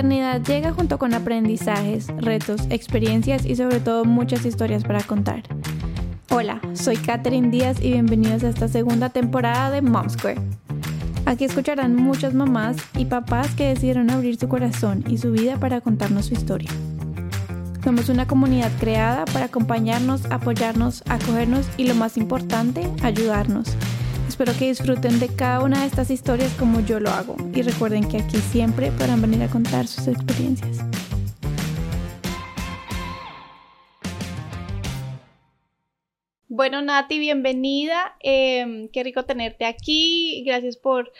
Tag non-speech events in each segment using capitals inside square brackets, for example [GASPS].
maternidad llega junto con aprendizajes, retos, experiencias y sobre todo muchas historias para contar. Hola, soy Katherine Díaz y bienvenidos a esta segunda temporada de Mom Square. Aquí escucharán muchas mamás y papás que decidieron abrir su corazón y su vida para contarnos su historia. Somos una comunidad creada para acompañarnos, apoyarnos, acogernos y lo más importante, ayudarnos Espero que disfruten de cada una de estas historias como yo lo hago y recuerden que aquí siempre podrán venir a contar sus experiencias. Bueno, Nati, bienvenida. Em, qué rico tenerte aquí. Gracias por,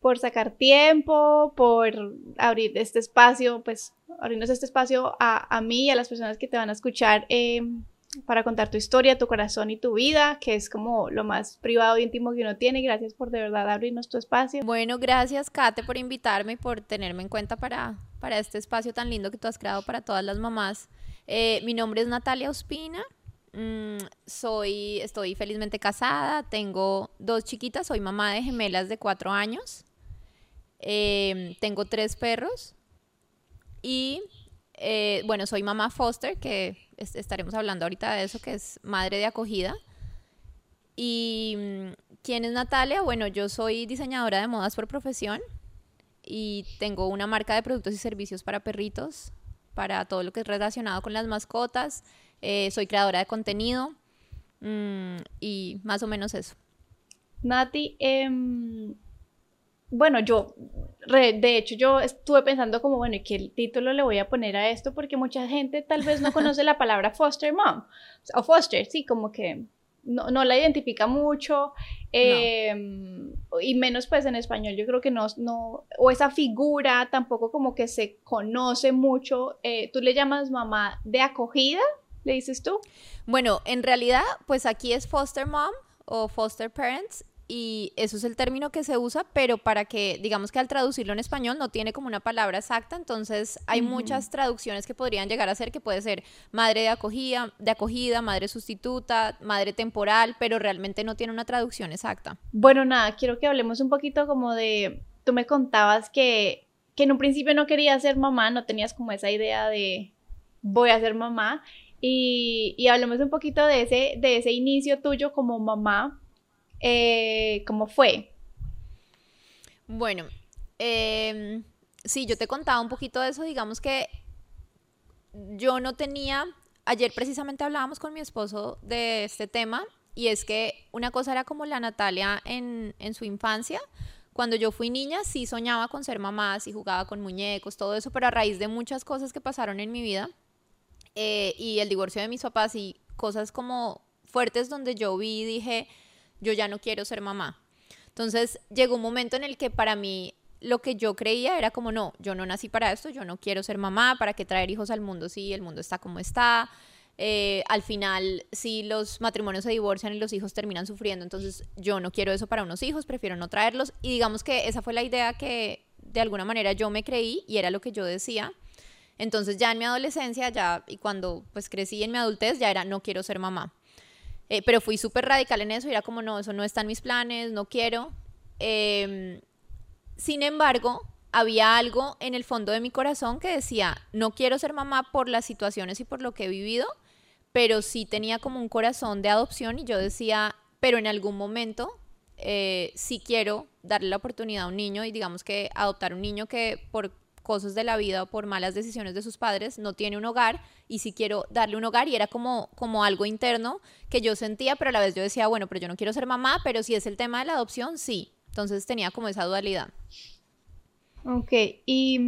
por sacar tiempo, por abrir este espacio, pues abrirnos este espacio a, a mí y a las personas que te van a escuchar em, para contar tu historia, tu corazón y tu vida, que es como lo más privado y íntimo que uno tiene. Gracias por de verdad abrirnos tu espacio. Bueno, gracias Kate por invitarme y por tenerme en cuenta para, para este espacio tan lindo que tú has creado para todas las mamás. Eh, mi nombre es Natalia Ospina. Mm, soy, estoy felizmente casada, tengo dos chiquitas, soy mamá de gemelas de cuatro años, em, tengo tres perros y eh, bueno, soy mamá foster, que estaremos hablando ahorita de eso, que es madre de acogida. ¿Y mm, quién es Natalia? Bueno, yo soy diseñadora de modas por profesión y tengo una marca de productos y servicios para perritos, para todo lo que es relacionado con las mascotas. Eh, soy creadora de contenido mm, y más o menos eso. Nati, eh, bueno, yo, de hecho, yo estuve pensando como, bueno, ¿y qué título le voy a poner a esto? Porque mucha gente tal vez no [LAUGHS] conoce la palabra foster mom, o foster, sí, como que no, no la identifica mucho, em, y menos pues en español, yo creo que no, no, o esa figura tampoco como que se conoce mucho. Eh, ¿Tú le llamas mamá de acogida? ¿Le dices tú? Bueno, en realidad, pues aquí es foster mom o foster parents y eso es el término que se usa, pero para que, digamos que al traducirlo en español no tiene como una palabra exacta, entonces hay muchas traducciones que podrían llegar a ser que puede ser madre de acogida, de acogida, madre sustituta, madre temporal, pero realmente no tiene una traducción exacta. Bueno, nada, quiero que hablemos un poquito como de, tú me contabas que, que en un principio no querías ser mamá, no tenías como esa idea de voy a ser mamá, y, y hablemos un poquito de ese, de ese inicio tuyo como mamá eh, ¿cómo fue? Bueno, eh, sí, yo te contaba un poquito de eso, digamos que yo no tenía, ayer precisamente hablábamos con mi esposo de este tema y es que una cosa era como la Natalia en, en su infancia, cuando yo fui niña sí soñaba con ser mamá, sí jugaba con muñecos, todo eso, pero a raíz de muchas cosas que pasaron en mi vida eh, y el divorcio de mis papás y cosas como fuertes donde yo vi y dije, yo ya no quiero ser mamá. Entonces llegó un momento en el que para mí lo que yo creía era como, no, yo no nací para esto, yo no quiero ser mamá, ¿para qué traer hijos al mundo si el mundo está como está? Eh, al final, si los matrimonios se divorcian y los hijos terminan sufriendo, entonces yo no quiero eso para unos hijos, prefiero no traerlos. Y digamos que esa fue la idea que de alguna manera yo me creí y era lo que yo decía. Entonces ya en mi adolescencia, ya y cuando pues crecí en mi adultez, ya era no quiero ser mamá. Eh, pero fui súper radical en eso y era como, no, eso no está en mis planes, no quiero. Em, sin embargo, había algo en el fondo de mi corazón que decía, no quiero ser mamá por las situaciones y por lo que he vivido, pero sí tenía como un corazón de adopción y yo decía, pero en algún momento eh, sí quiero darle la oportunidad a un niño y digamos que adoptar un niño que por cosas de la vida o por malas decisiones de sus padres, no tiene un hogar y si quiero darle un hogar y era como, como algo interno que yo sentía, pero a la vez yo decía, bueno, pero yo no quiero ser mamá, pero si es el tema de la adopción, sí. Entonces tenía como esa dualidad. Ok, y,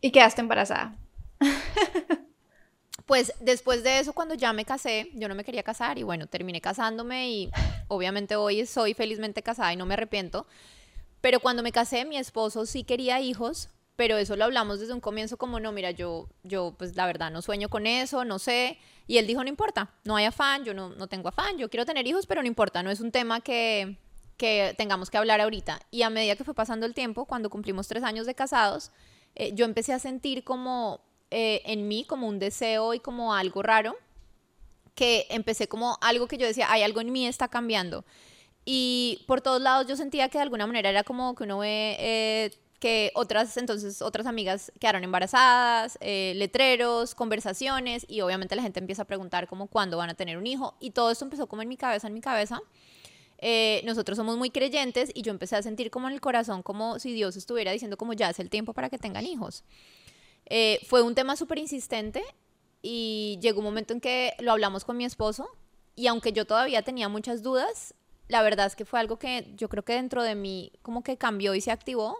y quedaste embarazada. [LAUGHS] pues después de eso, cuando ya me casé, yo no me quería casar y bueno, terminé casándome y obviamente hoy soy felizmente casada y no me arrepiento. Pero cuando me casé, mi esposo sí quería hijos, pero eso lo hablamos desde un comienzo como, no, mira, yo, yo pues la verdad no sueño con eso, no sé. Y él dijo, no importa, no hay afán, yo no, no tengo afán, yo quiero tener hijos, pero no importa, no es un tema que, que tengamos que hablar ahorita. Y a medida que fue pasando el tiempo, cuando cumplimos tres años de casados, eh, yo empecé a sentir como eh, en mí como un deseo y como algo raro, que empecé como algo que yo decía, hay algo en mí está cambiando. Y por todos lados yo sentía que de alguna manera era como que uno ve eh, que otras, entonces, otras amigas quedaron embarazadas, eh, letreros, conversaciones, y obviamente la gente empieza a preguntar como cuándo van a tener un hijo, y todo esto empezó como en mi cabeza, en mi cabeza. Eh, nosotros somos muy creyentes y yo empecé a sentir como en el corazón como si Dios estuviera diciendo como ya es el tiempo para que tengan hijos. Eh, fue un tema súper insistente y llegó un momento en que lo hablamos con mi esposo y aunque yo todavía tenía muchas dudas, la verdad es que fue algo que yo creo que dentro de mí como que cambió y se activó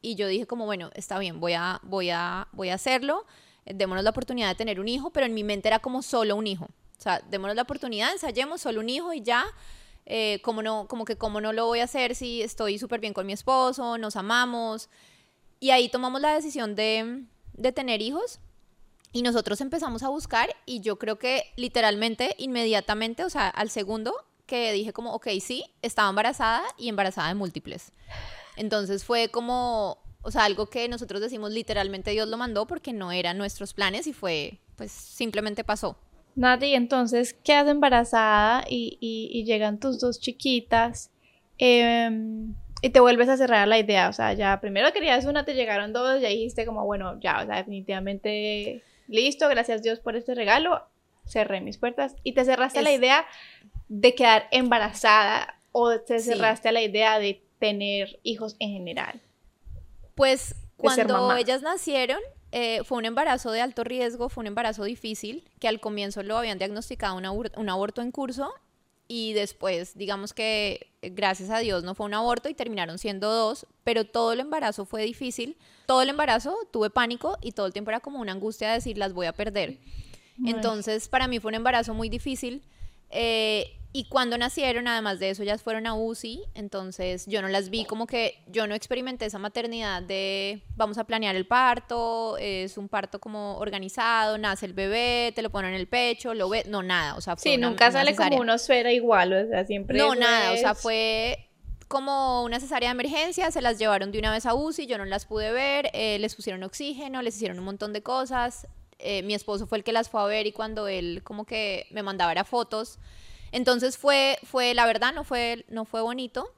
y yo dije como, bueno, está bien, voy a, voy a, voy a hacerlo, eh, démonos la oportunidad de tener un hijo, pero en mi mente era como solo un hijo. O sea, démonos la oportunidad, ensayemos solo un hijo y ya, eh, como, no, como que cómo no lo voy a hacer si estoy súper bien con mi esposo, nos amamos. Y ahí tomamos la decisión de, de tener hijos y nosotros empezamos a buscar y yo creo que literalmente, inmediatamente, o sea, al segundo que dije como, ok, sí, estaba embarazada y embarazada de múltiples. Entonces fue como, o sea, algo que nosotros decimos literalmente Dios lo mandó porque no eran nuestros planes y fue, pues simplemente pasó. Nati, entonces quedas embarazada y, llegan tus dos chiquitas em, y te vuelves a cerrar la idea. O sea, ya primero querías una, te llegaron dos, ya dijiste como, bueno, ya, o sea, definitivamente listo, gracias Dios por este regalo, cerré mis puertas y te cerraste la idea de quedar embarazada o te cerraste a la idea de tener hijos en general? Pues cuando ellas nacieron, eh, fue un embarazo de alto riesgo, fue un embarazo difícil, que al comienzo lo habían diagnosticado un, aborto en curso y después, digamos que gracias a Dios no fue un aborto y terminaron siendo dos, pero todo el embarazo fue difícil, todo el embarazo tuve pánico y todo el tiempo era como una angustia de decir las voy a perder. Entonces para mí fue un embarazo muy difícil. Eh, y cuando nacieron, además de eso, ellas fueron a UCI, entonces yo no las vi como que yo no experimenté esa maternidad de vamos a planear el parto, es un parto como organizado, nace el bebé, te lo ponen en el pecho, lo ve, no nada, o sea, fue Sí, nunca sale como una esfera igual, o sea, siempre No, nada, o sea, fue como una cesárea de emergencia, se las llevaron de una vez a UCI, yo no las pude ver, eh, les pusieron oxígeno, les hicieron un montón de cosas, eh, mi esposo fue el que las fue a ver y cuando él como que me mandaba era fotos, entonces fue, fue la verdad, no fue, no fue bonito.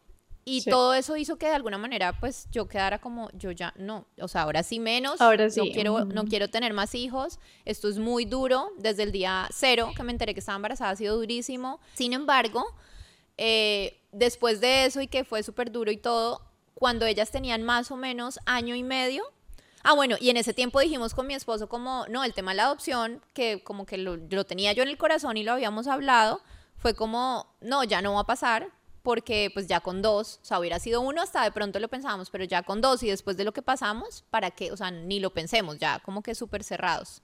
Y todo eso hizo que de alguna manera, pues yo quedara como, yo ya no, o sea, ahora sí menos, ahora sí. no, quiero, no quiero tener más hijos, esto es muy duro, desde el día cero que me enteré que estaba embarazada ha sido durísimo. Sin embargo, eh, después de eso y que fue súper duro y todo, cuando ellas tenían más o menos año y medio, ah bueno, y en ese tiempo dijimos con mi esposo como, no, el tema de la adopción, que como que lo, lo tenía yo en el corazón y lo habíamos hablado, fue como, no, ya no va a pasar, porque pues ya con dos, o sea, hubiera sido uno, hasta de pronto lo pensábamos, pero ya con dos y después de lo que pasamos, ¿para qué? O sea, ni lo pensemos, ya como que súper cerrados.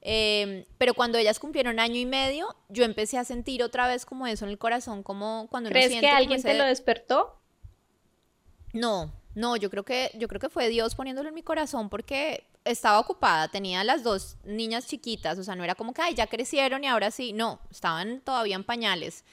Em, pero cuando ellas cumplieron año y medio, yo empecé a sentir otra vez como eso en el corazón, como cuando ¿Crees que alguien te lo despertó? No, no, yo creo que yo creo que fue Dios poniéndolo en mi corazón porque estaba ocupada, tenía las dos niñas chiquitas, o sea, no era como que, ay, ya crecieron y ahora sí, no, estaban todavía en pañales.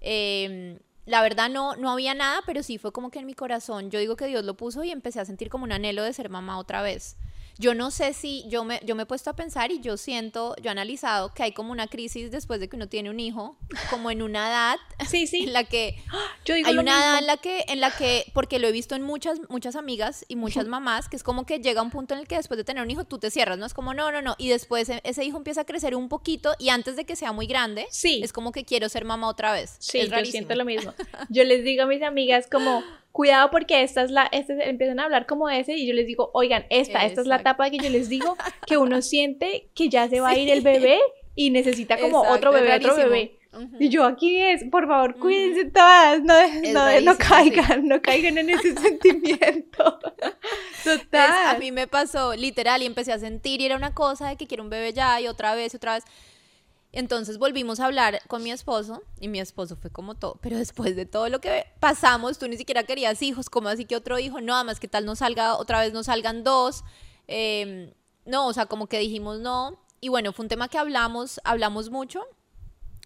Em, la verdad no, no había nada, pero sí fue como que en mi corazón, yo digo que Dios lo puso y empecé a sentir como un anhelo de ser mamá otra vez yo no sé si yo me, yo me he puesto a pensar y yo siento, yo he analizado que hay como una crisis después de que uno tiene un hijo, como en una edad sí, sí. en la que [GASPS] yo digo hay una edad en la que, en la que, porque lo he visto en muchas, muchas amigas y muchas mamás, que es como que llega un punto en el que después de tener un hijo tú te cierras, ¿no? Es como, no, no, no, y después e, ese hijo empieza a crecer un poquito y antes de que sea muy grande, sí. es como que quiero ser mamá otra vez. Sí, yo siento lo mismo. [LAUGHS] Yo les digo a mis amigas como cuidado porque esta es la, este, empiezan a hablar como ese y yo les digo, oigan, esta, esta es la etapa que yo les digo que uno [LAUGHS] siente que ya se va a ir el bebé y necesita como otro bebé, otro bebé. Y yo aquí es, por favor, cuídense todas, no, no, no, caigan, no caigan en ese [LAUGHS] sentimiento. Total. a mí me pasó literal y empecé a sentir y era una cosa de que quiero un bebé ya y otra vez otra vez. Entonces volvimos a hablar con mi esposo y mi esposo fue como todo, pero después de todo lo que pasamos, tú ni siquiera querías hijos, ¿cómo así que otro hijo? No, además que tal no salga, otra vez no salgan dos. Em, no, o sea, como que dijimos no. Y bueno, fue un tema que hablamos, hablamos mucho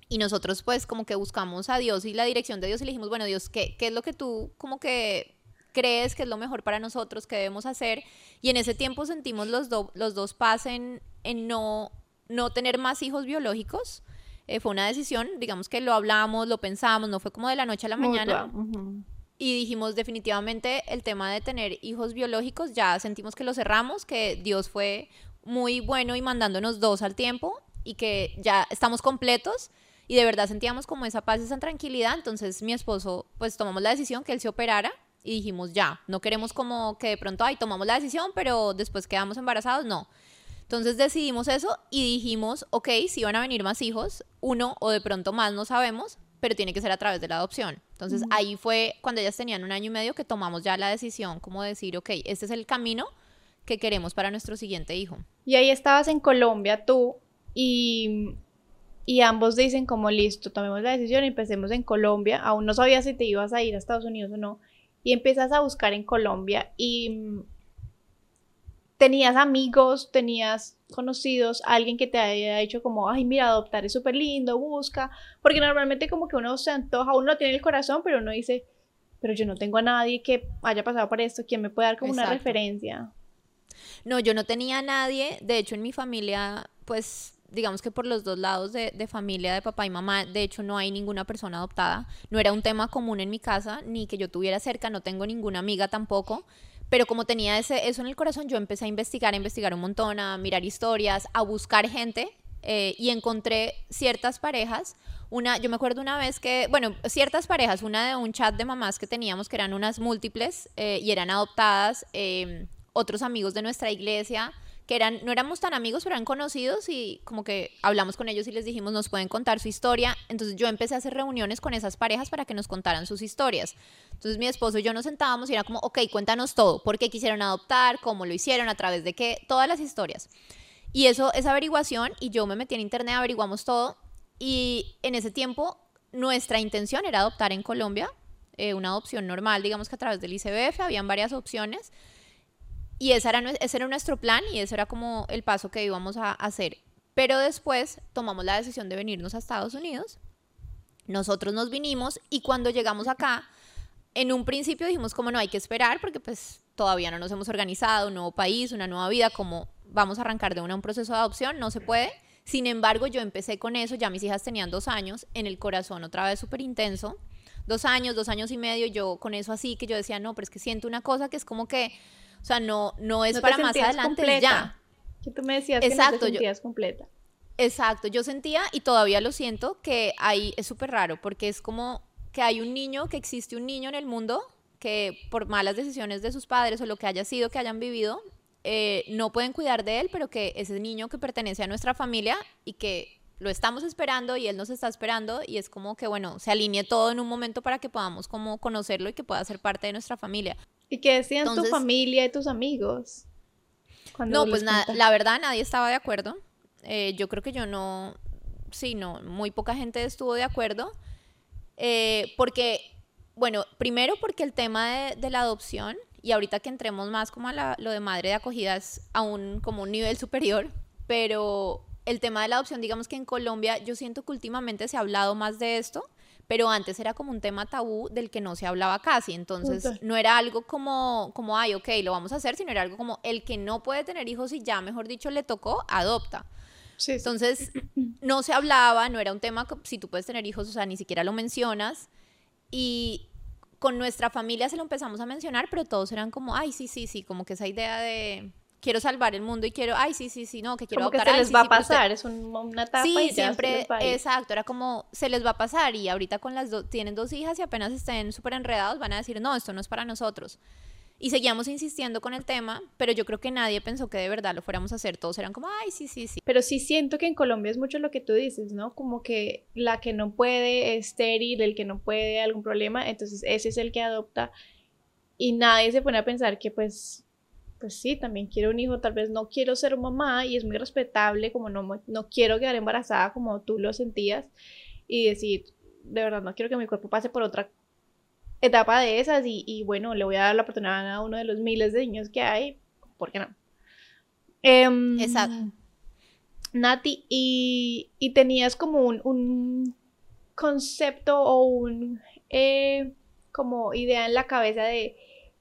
y nosotros pues como que buscamos a Dios y la dirección de Dios y le dijimos, bueno Dios, ¿qué, qué es lo que tú como que crees que es lo mejor para nosotros, que debemos hacer? Y en ese tiempo sentimos los, los dos paz en, en no no tener más hijos biológicos. Eh, fue una decisión, digamos que lo hablamos, lo pensamos, no fue como de la noche a la mañana. y dijimos definitivamente el tema de tener hijos biológicos ya sentimos que lo cerramos, que Dios fue muy bueno y mandándonos dos al tiempo y que ya estamos completos y de verdad sentíamos como esa paz, esa tranquilidad, entonces mi esposo pues tomamos la decisión que él se operara y dijimos ya, no queremos como que de pronto, ay, tomamos la decisión, pero después quedamos embarazados, no. Entonces decidimos eso y dijimos, ok, si van a venir más hijos, uno o de pronto más, no sabemos, pero tiene que ser a través de la adopción. Entonces ahí fue cuando ellas tenían un año y medio que tomamos ya la decisión como decir, ok, este es el camino que queremos para nuestro siguiente hijo. Y ahí estabas en Colombia tú y, y ambos dicen como listo, tomemos la decisión y empecemos en Colombia. Aún no sabías si te ibas a ir a Estados Unidos o no. Y empiezas a buscar en Colombia y tenías amigos, tenías conocidos, alguien que te haya dicho como, ay, mira, adoptar es súper lindo, busca, porque normalmente como que uno se antoja, uno lo tiene en el corazón, pero uno dice, pero yo no tengo a nadie que haya pasado por esto, ¿quién me puede dar como una referencia? No, yo no tenía a nadie, de hecho en mi familia, pues digamos que por los dos lados de, de, familia, de papá y mamá, de hecho no hay ninguna persona adoptada, no era un tema común en mi casa, ni que yo tuviera cerca, no tengo ninguna amiga tampoco, pero como tenía ese, eso en el corazón, yo empecé a investigar, a investigar un montón, a mirar historias, a buscar gente eh, y encontré ciertas parejas. Una, yo me acuerdo una vez que, bueno, ciertas parejas, una de un chat de mamás que teníamos que eran unas múltiples eh, y eran adoptadas, em, otros amigos de nuestra iglesia, que eran, no éramos tan amigos, pero eran conocidos y como que hablamos con ellos y les dijimos, nos pueden contar su historia. Entonces yo empecé a hacer reuniones con esas parejas para que nos contaran sus historias. Entonces mi esposo y yo nos sentábamos y era como, ok, cuéntanos todo, por qué quisieron adoptar, cómo lo hicieron, a través de qué, todas las historias. Y eso, esa averiguación, y yo me metí en internet, averiguamos todo, y en ese tiempo nuestra intención era adoptar en Colombia, eh, una adopción normal, digamos que a través del ICBF, habían varias opciones. Y ese era, ese era nuestro plan y ese era como el paso que íbamos a hacer. Pero después tomamos la decisión de venirnos a Estados Unidos. Nosotros nos vinimos y cuando llegamos acá, en un principio dijimos como no hay que esperar porque pues todavía no nos hemos organizado, un nuevo país, una nueva vida, como vamos a arrancar de una un proceso de adopción, no se puede. Sin embargo, yo empecé con eso, ya mis hijas tenían dos años, en el corazón otra vez súper intenso, dos años, dos años y medio, yo con eso así, que yo decía, no, pero es que siento una cosa que es como que o sea, no, no es para más adelante ya. Que tú me decías Exacto, que no te sentías completa. Exacto, yo sentía y todavía lo siento que ahí es súper raro porque es como que hay un niño, que existe un niño en el mundo que por malas decisiones de sus padres o lo que haya sido que hayan vivido, eh, no pueden cuidar de él, pero que ese niño que pertenece a nuestra familia y que lo estamos esperando y él nos está esperando y es como que, bueno, se alinee todo en un momento para que podamos como conocerlo y que pueda ser parte de nuestra familia. ¿Y qué decían tu familia y tus amigos? No, pues nada, la verdad nadie estaba de acuerdo. Eh, yo creo que yo no, sí, no, muy poca gente estuvo de acuerdo. Eh, porque, bueno, primero porque el tema de, la adopción, y ahorita que entremos más como a lo de madre de acogida es aún como un nivel [LAUGHS] superior, pero el tema de la adopción, digamos que en Colombia yo siento que últimamente se ha hablado más de esto pero antes era como un tema tabú del que no se hablaba casi, entonces no era algo como, como, ay, ok, lo vamos a hacer, sino era algo como el que no puede tener hijos y ya, mejor dicho, le tocó, adopta. Entonces, [CLEARS THROAT] no se hablaba, no era un tema, si tú puedes tener hijos, o sea, ni siquiera lo mencionas. Y con nuestra familia se lo empezamos a mencionar, pero todos eran como, ay, sí, sí, sí, como que esa idea de, quiero salvar el mundo y quiero, ay, sí, sí, sí, no, que quiero como que se les va a pasar, es una etapa sí, y siempre, exacto, era como, se les va a pasar y ahorita con las dos, tienen dos hijas y apenas estén súper enredados van a decir, no, esto no es para nosotros. Y seguíamos insistiendo con el tema, pero yo creo que nadie pensó que de verdad lo fuéramos a hacer. Todos eran como, ay, sí, sí, sí. Pero sí siento que en Colombia es mucho lo que tú dices, ¿no? Como que la que no puede es estéril, el que no puede algún problema, entonces ese es el que adopta. Y nadie se pone a pensar que pues pues sí, también quiero un hijo, tal vez no quiero ser mamá y es muy respetable, como no, no quiero quedar embarazada como tú lo sentías y decir, de verdad, no quiero que mi cuerpo pase por otra etapa de esas y, bueno, le voy a dar la oportunidad a uno de los miles de niños que hay, ¿por qué no? Em, Exacto. Nati, y, tenías como un, concepto o un eh, como idea en la cabeza de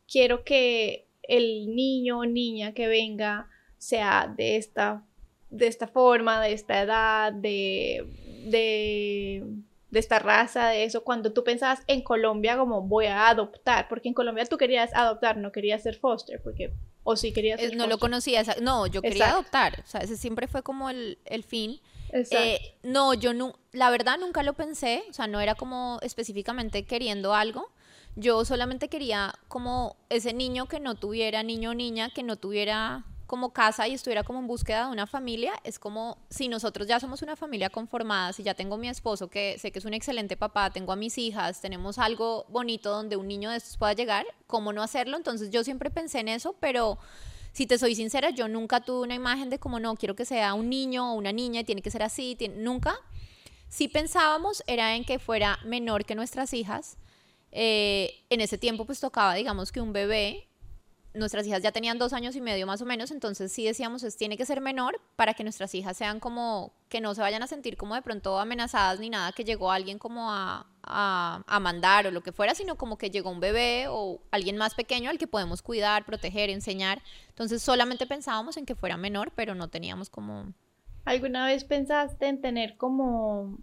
quiero que el niño o niña que venga sea de esta, de esta forma, de esta edad, de, de, de esta raza, de eso, cuando tú pensabas en Colombia como voy a adoptar, porque en Colombia tú querías adoptar, no querías ser foster, porque o si querías ser No lo conocía, no, yo quería adoptar, o sea, ese siempre fue como el, el fin. Eh, no, yo no, la verdad nunca lo pensé, o sea, no era como específicamente queriendo algo, yo solamente quería como ese niño que no tuviera, niño o niña, que no tuviera como casa y estuviera como en búsqueda de una familia, es como si nosotros ya somos una familia conformada, si ya tengo mi esposo que sé que es un excelente papá, tengo a mis hijas, tenemos algo bonito donde un niño de estos pueda llegar, ¿cómo no hacerlo? Entonces yo siempre pensé en eso, pero si te soy sincera, yo nunca tuve una imagen de como no, quiero que sea un niño o una niña y tiene que ser así, nunca. Si pensábamos era en que fuera menor que nuestras hijas. Eh, en ese tiempo pues tocaba, digamos que un bebé nuestras hijas ya tenían dos años y medio más o menos, entonces sí decíamos, es, tiene que ser menor para que nuestras hijas sean como, que no se vayan a sentir como de pronto amenazadas ni nada, que llegó alguien como a, a, mandar o lo que fuera, sino como que llegó un bebé o alguien más pequeño al que podemos cuidar, proteger, enseñar. Entonces solamente pensábamos en que fuera menor, pero no teníamos como... ¿Alguna vez pensaste en tener como...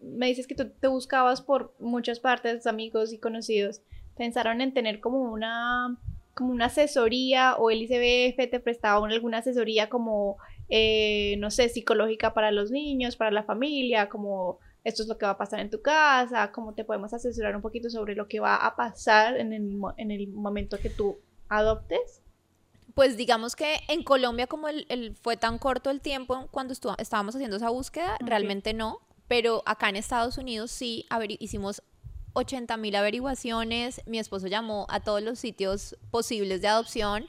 Me dices que tú te buscabas por muchas partes, amigos y conocidos. ¿Pensaron en tener como una como una asesoría o el ICBF te prestaba alguna asesoría como, eh, no sé, psicológica para los niños, para la familia, como esto es lo que va a pasar en tu casa, cómo te podemos asesorar un poquito sobre lo que va a pasar en el, en el momento que tú adoptes? Pues digamos que en Colombia como el, fue tan corto el tiempo cuando estábamos haciendo esa búsqueda, realmente no, pero acá en Estados Unidos sí hicimos 80 mil averiguaciones, mi esposo llamó a todos los sitios posibles de adopción,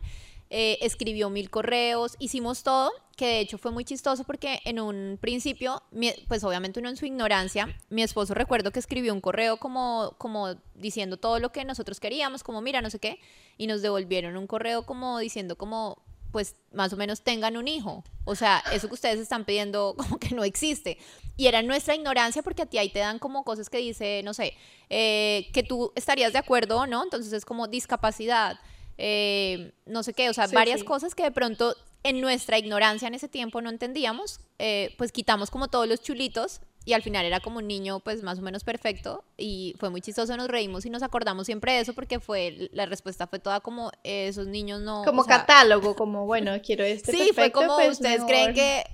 eh, escribió mil correos, hicimos todo, que de hecho fue muy chistoso porque en un principio, pues obviamente uno en su ignorancia, mi esposo recuerdo que escribió un correo como, como diciendo todo lo que nosotros queríamos, como mira, no sé qué, y nos devolvieron un correo como diciendo como pues más o menos tengan un hijo. O sea, eso que ustedes están pidiendo [LAUGHS] como que no existe. Y era nuestra ignorancia porque a ti ahí te dan como cosas que dice, no sé, eh, que tú estarías de acuerdo o no. Entonces es como discapacidad, eh, no sé qué, o sea, varias cosas que de pronto en nuestra ignorancia en ese tiempo no entendíamos, eh, pues quitamos como todos los chulitos y al final era como un niño pues más o menos perfecto y fue muy chistoso, nos reímos y nos acordamos siempre de eso porque fue, la respuesta fue toda como esos niños no... Como catálogo, como bueno, [LAUGHS] quiero este. Sí, fue como pues, ustedes creen que...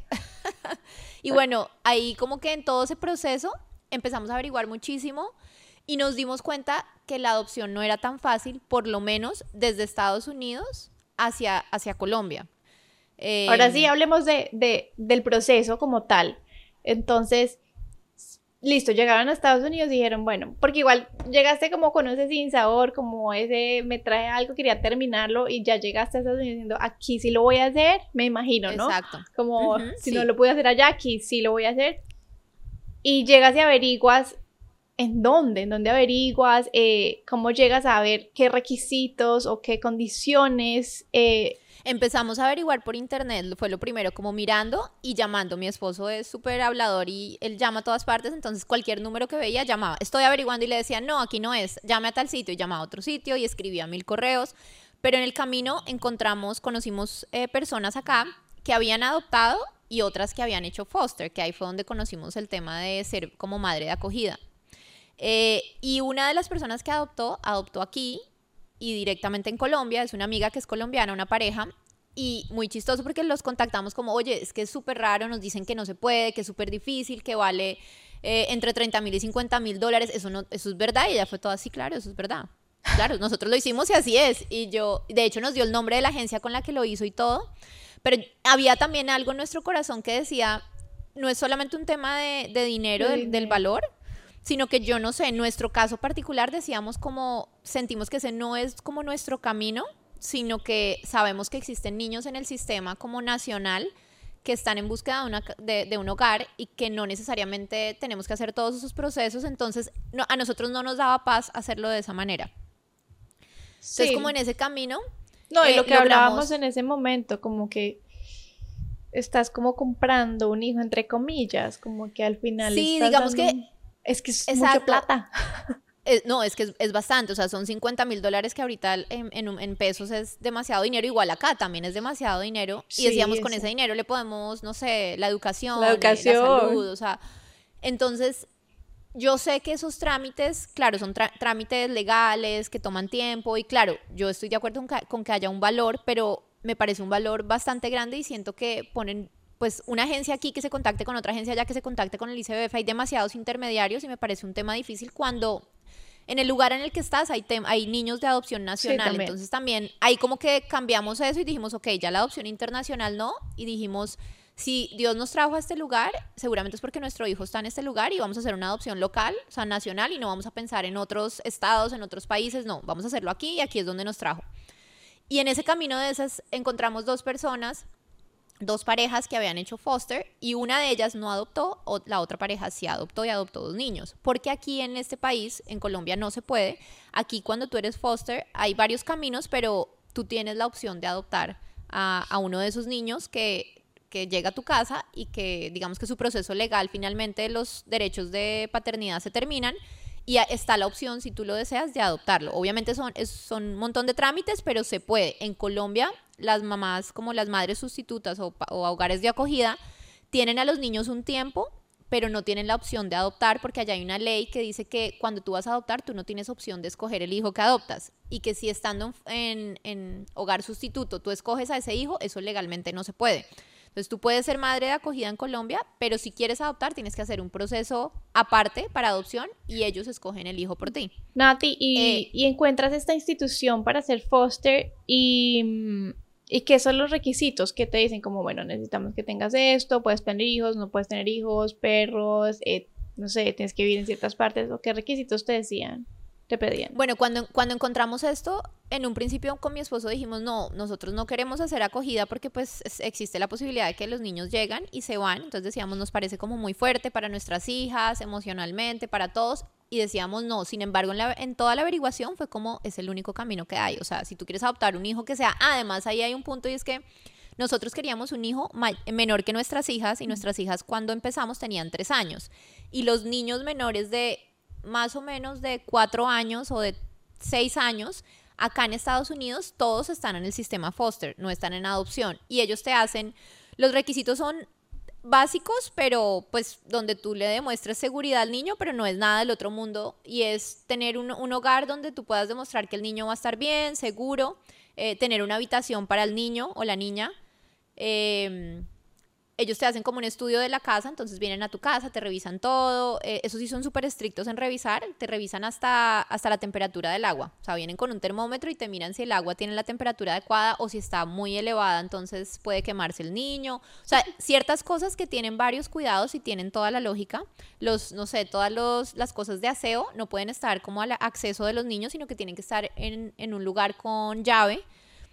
[LAUGHS] y bueno, ahí como que en todo ese proceso empezamos a averiguar muchísimo y nos dimos cuenta que la adopción no era tan fácil, por lo menos desde Estados Unidos hacia, hacia Colombia. Ahora sí, em, hablemos de, de, del proceso como tal. Entonces, listo, llegaron a Estados Unidos y dijeron, bueno, porque igual llegaste como con ese sin sabor, como ese me trae algo, quería terminarlo y ya llegaste a Estados Unidos diciendo, aquí sí lo voy a hacer, me imagino, ¿no? Exacto. Como si no lo pude hacer allá, aquí sí lo voy a hacer. Y llegas y averiguas en dónde, en dónde averiguas, eh, cómo llegas a ver qué requisitos o qué condiciones eh, Empezamos a averiguar por internet, fue lo primero, como mirando y llamando. Mi esposo es súper hablador y él llama a todas partes, entonces cualquier número que veía llamaba. Estoy averiguando y le decía, no, aquí no es, llame a tal sitio y llamaba a otro sitio y escribía mil correos. Pero en el camino encontramos, conocimos eh, personas acá que habían adoptado y otras que habían hecho foster, que ahí fue donde conocimos el tema de ser como madre de acogida. Eh, y una de las personas que adoptó, adoptó aquí y directamente en Colombia, es una amiga que es colombiana, una pareja, y muy chistoso porque los contactamos como, oye, es que es súper raro, nos dicen que no se puede, que es súper difícil, que vale eh, entre 30 mil y 50 mil dólares, eso, no, eso es verdad, y ella fue todo así, claro, eso es verdad. Claro, nosotros lo hicimos y así es, y yo, de hecho nos dio el nombre de la agencia con la que lo hizo y todo, pero había también algo en nuestro corazón que decía, no es solamente un tema de, dinero, del valor, sino que yo no sé, en nuestro caso particular decíamos como, sentimos que ese no es como nuestro camino, sino que sabemos que existen niños en el sistema como nacional que están en búsqueda de, un hogar y que no necesariamente tenemos que hacer todos esos procesos, entonces a nosotros no nos daba paz hacerlo de esa manera. Entonces, como en ese camino... No, y lo eh, que hablábamos en ese momento, como que estás como comprando un hijo, entre comillas, como que al final... Sí, digamos que es que es mucha plata. [LAUGHS] no, es que es, bastante, o sea, son 50 mil dólares que ahorita en, en, pesos es demasiado dinero, igual acá también es demasiado dinero. y decíamos, con ese dinero le podemos, no sé, la educación, la, educación. salud, o sea. Entonces, yo sé que esos trámites, claro, son trámites legales que toman tiempo y claro, yo estoy de acuerdo con que, haya un valor, pero me parece un valor bastante grande y siento que ponen pues una agencia aquí que se contacte con otra agencia allá que se contacte con el ICBF, hay demasiados intermediarios y me parece un tema difícil cuando en el lugar en el que estás hay, hay niños de adopción nacional, entonces también ahí como que cambiamos eso y dijimos, ok, ya la adopción internacional no, y dijimos, si Dios nos trajo a este lugar, seguramente es porque nuestro hijo está en este lugar y vamos a hacer una adopción local, o sea, nacional, y no vamos a pensar en otros estados, en otros países, no, vamos a hacerlo aquí y aquí es donde nos trajo. Y en ese camino de esas encontramos dos personas, dos parejas que habían hecho foster y una de ellas no adoptó, o la otra pareja sí adoptó y adoptó dos niños. Porque aquí en este país, en Colombia, no se puede. Aquí cuando tú eres foster hay varios caminos, pero tú tienes la opción de adoptar a, a uno de esos niños que que llega a tu casa y que digamos que su proceso legal finalmente los derechos de paternidad se terminan y está la opción, si tú lo deseas, de adoptarlo. Obviamente son, son un montón de trámites, pero se puede. En Colombia, las mamás, como las madres sustitutas o, o hogares de acogida, tienen a los niños un tiempo, pero no tienen la opción de adoptar porque allá hay una ley que dice que cuando tú vas a adoptar, tú no tienes opción de escoger el hijo que adoptas. Y que si estando en, en hogar sustituto tú escoges a ese hijo, eso legalmente no se puede. Entonces tú puedes ser madre de acogida en Colombia, pero si quieres adoptar tienes que hacer un proceso aparte para adopción y ellos escogen el hijo por ti. Nati, y, eh, y encuentras esta institución para ser foster y, y qué son los requisitos que te dicen como, bueno, necesitamos que tengas esto, puedes tener hijos, no puedes tener hijos, perros, eh, no sé, tienes que vivir en ciertas partes, o qué requisitos te decían te pedían. Bueno, cuando, cuando encontramos esto, en un principio con mi esposo dijimos, no, nosotros no queremos hacer acogida porque pues existe la posibilidad de que los niños llegan y se van. Entonces decíamos, nos parece como muy fuerte para nuestras hijas, emocionalmente, para todos. Y decíamos, no, sin embargo, en, la, en toda la averiguación fue como, es el único camino que hay. O sea, si tú quieres adoptar un hijo que sea, además ahí hay un punto y es que nosotros queríamos un hijo menor que nuestras hijas y nuestras hijas cuando empezamos tenían tres años. Y los niños menores de más o menos de cuatro años o de seis años, acá en Estados Unidos todos están en el sistema foster, no están en adopción. Y ellos te hacen, los requisitos son básicos, pero pues donde tú le demuestres seguridad al niño, pero no es nada del otro mundo. Y es tener un, hogar donde tú puedas demostrar que el niño va a estar bien, seguro, eh, tener una habitación para el niño o la niña. Eh, ellos te hacen como un estudio de la casa, entonces vienen a tu casa, te revisan todo, eh, eso sí son súper estrictos en revisar, te revisan hasta, hasta la temperatura del agua, o sea, vienen con un termómetro y te miran si el agua tiene la temperatura adecuada o si está muy elevada, entonces puede quemarse el niño, o sea, ciertas cosas que tienen varios cuidados y tienen toda la lógica, los, no sé, todas los, las cosas de aseo no pueden estar como al acceso de los niños, sino que tienen que estar en, en un lugar con llave,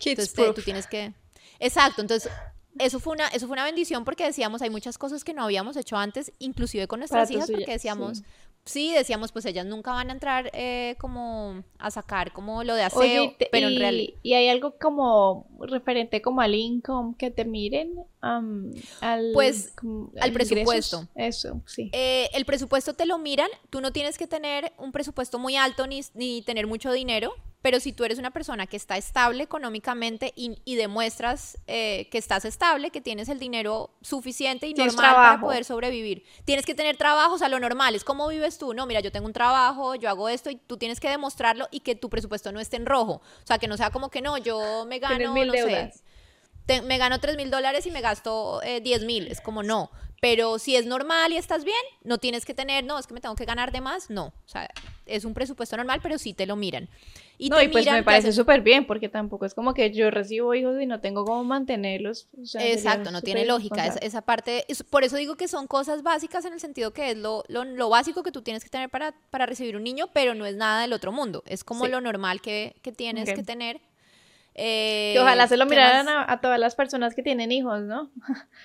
entonces tú tienes que... Exacto, entonces eso fue una eso fue una bendición porque decíamos hay muchas cosas que no habíamos hecho antes inclusive con nuestras hijas porque decíamos sí. decíamos pues ellas nunca van a entrar eh, como a sacar como lo de aseo pero en realidad y hay algo como referente como al income que te miren al pues al presupuesto eso sí eh, el presupuesto te lo miran tú no tienes que tener un presupuesto muy alto ni, ni tener mucho dinero pero si tú eres una persona que está estable económicamente y, demuestras eh, que estás estable, que tienes el dinero suficiente y normal para poder sobrevivir, tienes que tener trabajo, o sea, lo normal es cómo vives tú, no, mira, yo tengo un trabajo, yo hago esto y tú tienes que demostrarlo y que tu presupuesto no esté en rojo, o sea, que no sea como que no, yo me gano, no sé, me gano 3 mil dólares y me gasto eh, 10 mil, es como no, pero si es normal y estás bien, no tienes que tener, no, es que me tengo que ganar de más, no. O sea, es un presupuesto normal, pero sí te lo miran. Y no, y pues me parece súper bien, porque tampoco es como que yo recibo hijos y no tengo cómo mantenerlos. Exacto, no tiene lógica esa, esa, parte. por eso digo que son cosas básicas en el sentido que es lo, lo, básico que tú tienes que tener para, para recibir un niño, pero no es nada del otro mundo. Es como lo normal que, que tienes que tener eh, que ojalá se lo miraran a, todas las personas que tienen hijos, ¿no?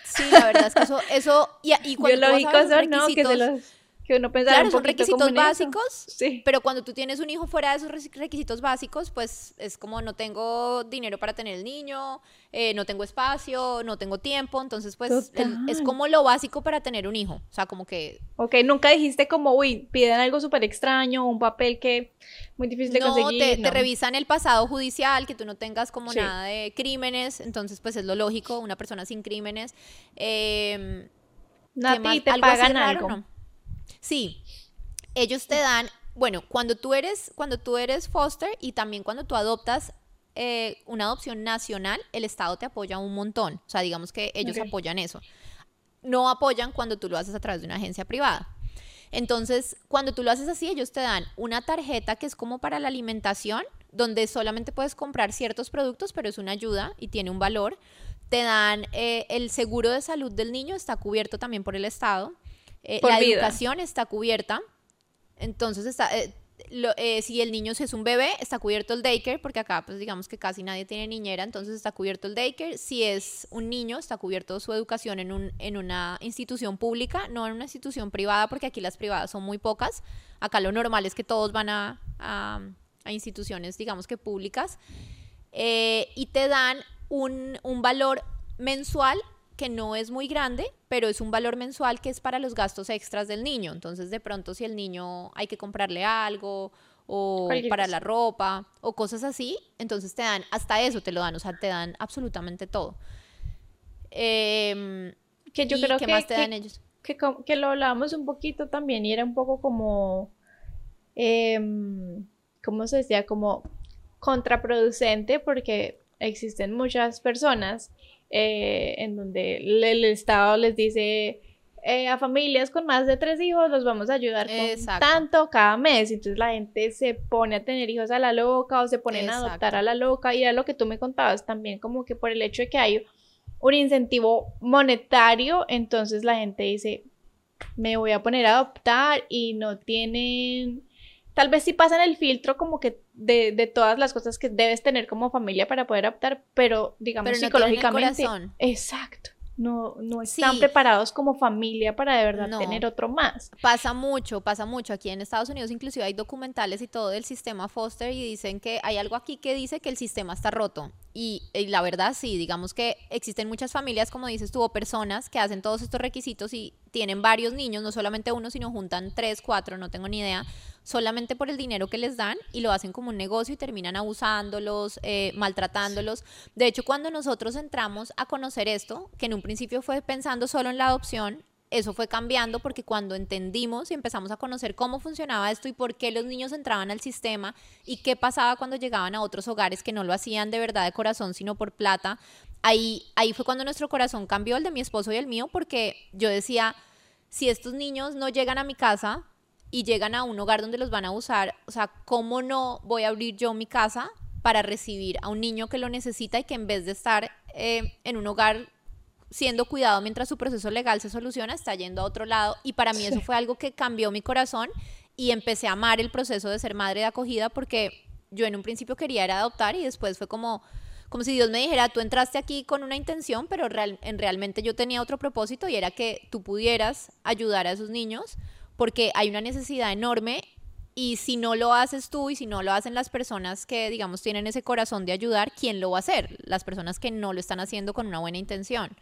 Sí, la verdad es que eso, eso y, y [LAUGHS] cuando Biológicos son, ¿no? Que se los que uno pensaba claro, son requisitos básicos, sí. pero cuando tú tienes un hijo fuera de esos requisitos básicos, pues es como no tengo dinero para tener el niño, eh, no tengo espacio, no tengo tiempo, entonces pues es como lo básico para tener un hijo, o sea, como que... Ok, nunca dijiste como, uy, piden algo súper extraño, un papel que muy difícil de conseguir. Te, no, te revisan el pasado judicial, que tú no tengas como nada de crímenes, entonces pues es lo lógico, una persona sin crímenes. Eh, Nati, ¿te pagan algo? Sí. ellos te dan, bueno, cuando tú eres, cuando tú eres foster y también cuando tú adoptas eh, una adopción nacional, el Estado te apoya un montón. O sea, digamos que ellos apoyan eso. No apoyan cuando tú lo haces a través de una agencia privada. Entonces, cuando tú lo haces así, ellos te dan una tarjeta que es como para la alimentación, donde solamente puedes comprar ciertos productos, pero es una ayuda y tiene un valor. Te dan eh, el seguro de salud del niño, está cubierto también por el Estado. Eh, la educación está cubierta. Entonces, está, eh, si el niño es un bebé, está cubierto el daycare, porque acá pues digamos que casi nadie tiene niñera, entonces está cubierto el daycare. Si es un niño, está cubierto su educación en, un, en una institución pública, no en una institución privada, porque aquí las privadas son muy pocas. Acá lo normal es que todos van a, a, instituciones, digamos que públicas, eh, y te dan un, un valor mensual que no es muy grande, pero es un valor mensual que es para los gastos extras del niño. Entonces, de pronto, si el niño hay que comprarle algo o para la ropa o cosas así, entonces te dan, hasta eso te lo dan, o sea, te dan absolutamente todo. Em, que yo creo ¿qué que, más te dan ellos? Que, que, lo hablábamos un poquito también y era un poco como, em, ¿cómo se decía? Como contraproducente porque existen muchas personas eh, en donde el, Estado les dice eh, a familias con más de tres hijos los vamos a ayudar con tanto cada mes. Entonces la gente se pone a tener hijos a la loca o se ponen a adoptar a la loca. Y era lo que tú me contabas también, como que por el hecho de que hay un incentivo monetario, entonces la gente dice, me voy a poner a adoptar y no tienen tal vez sí pasan el filtro como que de, de, todas las cosas que debes tener como familia para poder adoptar, pero digamos psicológicamente. Exacto no, no están preparados como familia para de verdad tener otro más. Pasa mucho, pasa mucho. Aquí en Estados Unidos inclusive hay documentales y todo del sistema foster y dicen que hay algo aquí que dice que el sistema está roto. Y, la verdad sí, digamos que existen muchas familias, como dices tú, o personas que hacen todos estos requisitos y tienen varios niños, no solamente uno, sino juntan tres, cuatro, no tengo ni idea, solamente por el dinero que les dan y lo hacen como un negocio y terminan abusándolos, eh, maltratándolos. De hecho, cuando nosotros entramos a conocer esto, que en un principio fue pensando solo en la adopción, eso fue cambiando porque cuando entendimos y empezamos a conocer cómo funcionaba esto y por qué los niños entraban al sistema y qué pasaba cuando llegaban a otros hogares que no lo hacían de verdad de corazón, sino por plata, ahí, ahí fue cuando nuestro corazón cambió, el de mi esposo y el mío, porque yo decía, si estos niños no llegan a mi casa y llegan a un hogar donde los van a usar, o sea, ¿cómo no voy a abrir yo mi casa para recibir a un niño que lo necesita y que en vez de estar eh, en un hogar siendo cuidado mientras su proceso legal se soluciona, está yendo a otro lado. Y para mí eso fue algo que cambió mi corazón y empecé a amar el proceso de ser madre de acogida porque yo en un principio quería era adoptar y después fue como, como si Dios me dijera, tú entraste aquí con una intención, pero real, en realmente yo tenía otro propósito y era que tú pudieras ayudar a esos niños porque hay una necesidad enorme y si no lo haces tú y si no lo hacen las personas que, digamos, tienen ese corazón de ayudar, ¿quién lo va a hacer? Las personas que no lo están haciendo con una buena intención.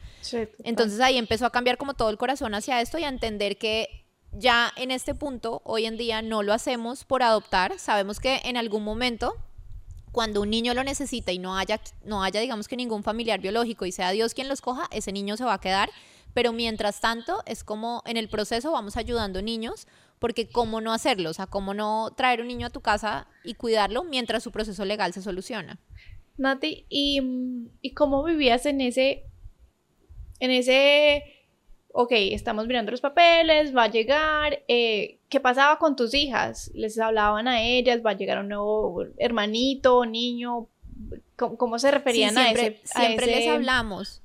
Entonces ahí empezó a cambiar como todo el corazón hacia esto y a entender que ya en este punto, hoy en día, no lo hacemos por adoptar. Sabemos que en algún momento, cuando un niño lo necesita y no haya, no haya, digamos que ningún familiar biológico y sea Dios quien los coja, ese niño se va a quedar. Pero mientras tanto, es como en el proceso vamos ayudando niños porque cómo no hacerlo, o sea, cómo no traer un niño a tu casa y cuidarlo mientras su proceso legal se soluciona. Nati, ¿y, y cómo vivías en ese, en ese, ok, estamos mirando los papeles, va a llegar, eh, ¿qué pasaba con tus hijas? ¿Les hablaban a ellas? ¿Va a llegar un nuevo hermanito, niño? ¿Cómo, se referían a ese? siempre les hablamos,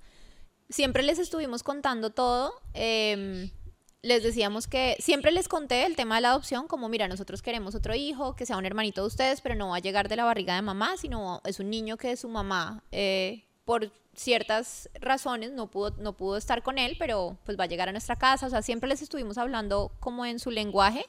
siempre les estuvimos contando todo. Eh, les decíamos que siempre les conté el tema de la adopción, como mira, nosotros queremos otro hijo, que sea un hermanito de ustedes, pero no va a llegar de la barriga de mamá, sino es un niño que su mamá, eh, por ciertas razones, no pudo, no pudo estar con él, pero pues va a llegar a nuestra casa, o sea, siempre les estuvimos hablando como en su lenguaje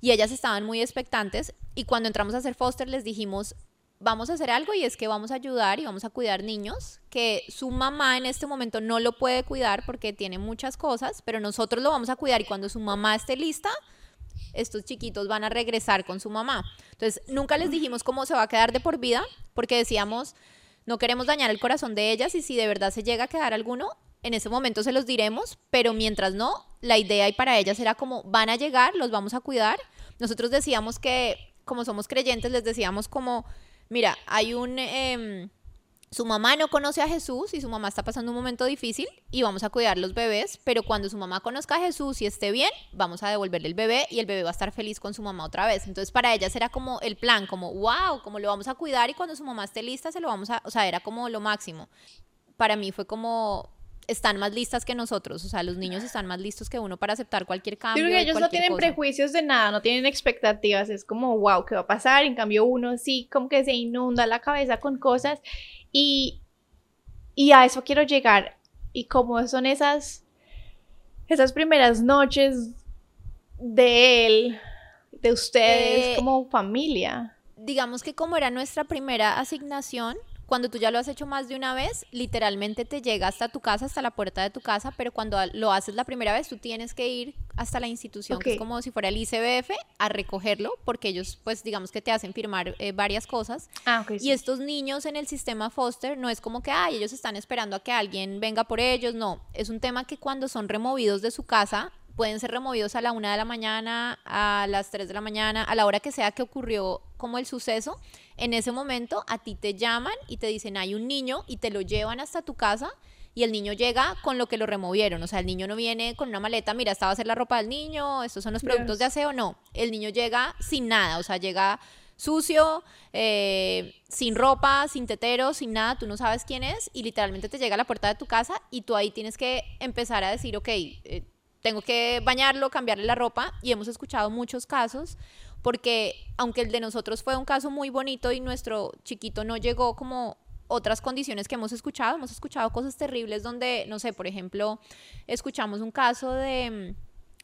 y ellas estaban muy expectantes y cuando entramos a hacer foster les dijimos, vamos a hacer algo y es que vamos a ayudar y vamos a cuidar niños que su mamá en este momento no lo puede cuidar porque tiene muchas cosas, pero nosotros lo vamos a cuidar y cuando su mamá esté lista, estos chiquitos van a regresar con su mamá. Entonces, nunca les dijimos cómo se va a quedar de por vida, porque decíamos, no queremos dañar el corazón de ellas y si de verdad se llega a quedar alguno, en ese momento se los diremos, pero mientras no, la idea y para ellas era como van a llegar, los vamos a cuidar nosotros decíamos que, como somos creyentes, les decíamos como, mira, hay un... Em, su mamá no conoce a Jesús y su mamá está pasando un momento difícil y vamos a cuidar los bebés, pero cuando su mamá conozca a Jesús y esté bien, vamos a devolverle el bebé y el bebé va a estar feliz con su mamá otra vez. Entonces para ellas era como el plan, como, wow, como lo vamos a cuidar y cuando su mamá esté lista se lo vamos a, o sea, era como lo máximo. Para mí fue como, están más listas que nosotros, o sea, los niños están más listos que uno para aceptar cualquier cambio. Yo creo que ellos no tienen prejuicios de nada, no tienen expectativas, es como, wow, ¿qué va a pasar? En cambio uno sí como que se inunda la cabeza con cosas y, y a eso quiero llegar. Y como son esas, esas primeras noches de él, de ustedes, eh, como familia. Digamos que como era nuestra primera asignación, cuando tú ya lo has hecho más de una vez, literalmente te llega hasta tu casa, hasta la puerta de tu casa, pero cuando lo haces la primera vez, tú tienes que ir hasta la institución, que es como si fuera el ICBF, a recogerlo, porque ellos, pues, digamos que te hacen firmar eh, varias cosas. Ah, y estos niños en el sistema foster no es como que, ay, ellos están esperando a que alguien venga por ellos, no, es un tema que cuando son removidos de su casa, pueden ser removidos a la una de la mañana, a las 3 de la mañana, a la hora que sea que ocurrió como el suceso. En ese momento a ti te llaman y te dicen hay un niño y te lo llevan hasta tu casa y el niño llega con lo que lo removieron. O sea, el niño no viene con una maleta, mira, esta va a ser la ropa del niño, estos son los productos de aseo, no. El niño llega sin nada, o sea, llega sucio, eh, sin ropa, sin tetero, sin nada, tú no sabes quién es y literalmente te llega a la puerta de tu casa y tú ahí tienes que empezar a decir, ok, eh, tengo que bañarlo, cambiarle la ropa y hemos escuchado muchos casos porque aunque el de nosotros fue un caso muy bonito y nuestro chiquito no llegó como otras condiciones que hemos escuchado, hemos escuchado cosas terribles donde, no sé, por ejemplo, escuchamos un caso de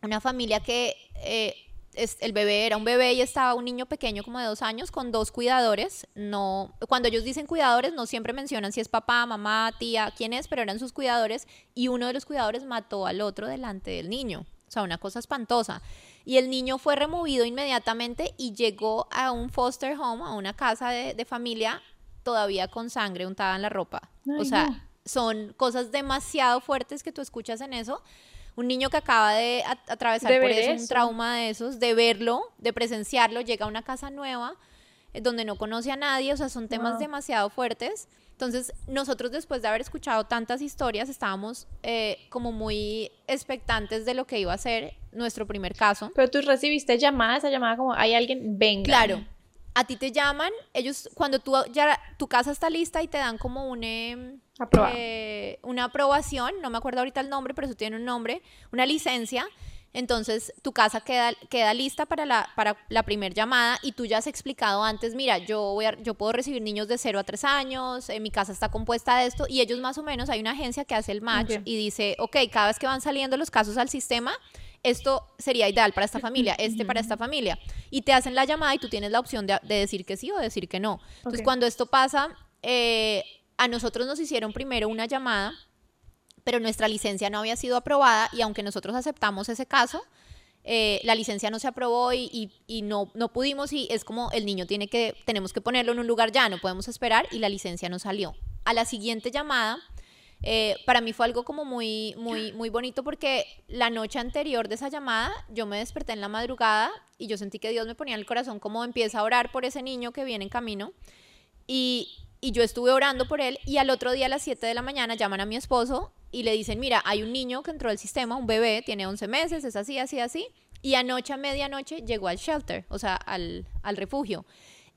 mm, una familia que eh, el bebé era un bebé y estaba un niño pequeño como de dos años con dos cuidadores. No, cuando ellos dicen cuidadores no siempre mencionan si es papá, mamá, tía, quién es, pero eran sus cuidadores y uno de los cuidadores mató al otro delante del niño. O sea, una cosa espantosa. Y el niño fue removido inmediatamente y llegó a un foster home, a una casa de, familia, todavía con sangre untada en la ropa. o sea, son cosas demasiado fuertes que tú escuchas en eso un niño que acaba de atravesar por eso, un trauma de esos, de verlo, de presenciarlo, llega a una casa nueva eh, donde no conoce a nadie, o sea, son temas demasiado fuertes. Entonces, nosotros después de haber escuchado tantas historias, estábamos eh, como muy expectantes de lo que iba a ser nuestro primer caso. Pero tú recibiste llamadas, esa llamada como, hay alguien, venga. Claro, a ti te llaman, ellos cuando tú ya tu casa está lista y te dan como un em, eh, una aprobación, no me acuerdo ahorita el nombre, pero eso tiene un nombre, una licencia. Entonces tu casa queda, queda lista para la, para la primera llamada y tú ya has explicado antes, mira, yo, voy yo puedo recibir niños de 0 a 3 años, eh, mi casa está compuesta de esto y ellos más o menos, hay una agencia que hace el match y dice, ok, cada vez que van saliendo los casos al sistema, esto sería ideal para esta [CLEARS THROAT] familia, este para esta familia. Y te hacen la llamada y tú tienes la opción de, decir que sí o decir que no. Entonces, cuando esto pasa, eh, a nosotros nos hicieron primero una llamada, pero nuestra licencia no había sido aprobada y aunque nosotros aceptamos ese caso, eh, la licencia no se aprobó y, no, no pudimos y es como el niño tiene que, tenemos que ponerlo en un lugar ya, no podemos esperar y la licencia no salió. A la siguiente llamada eh, para mí fue algo como muy, muy, muy bonito porque la noche anterior de esa llamada yo me desperté en la madrugada y yo sentí que Dios me ponía en el corazón como empieza a orar por ese niño que viene en camino y, y yo estuve orando por él y al otro día a las 7 de la mañana llaman a mi esposo y le dicen, mira, hay un niño que entró al sistema, un bebé, tiene 11 meses, es así, así, así, y anoche a medianoche llegó al shelter, o sea, al, al refugio.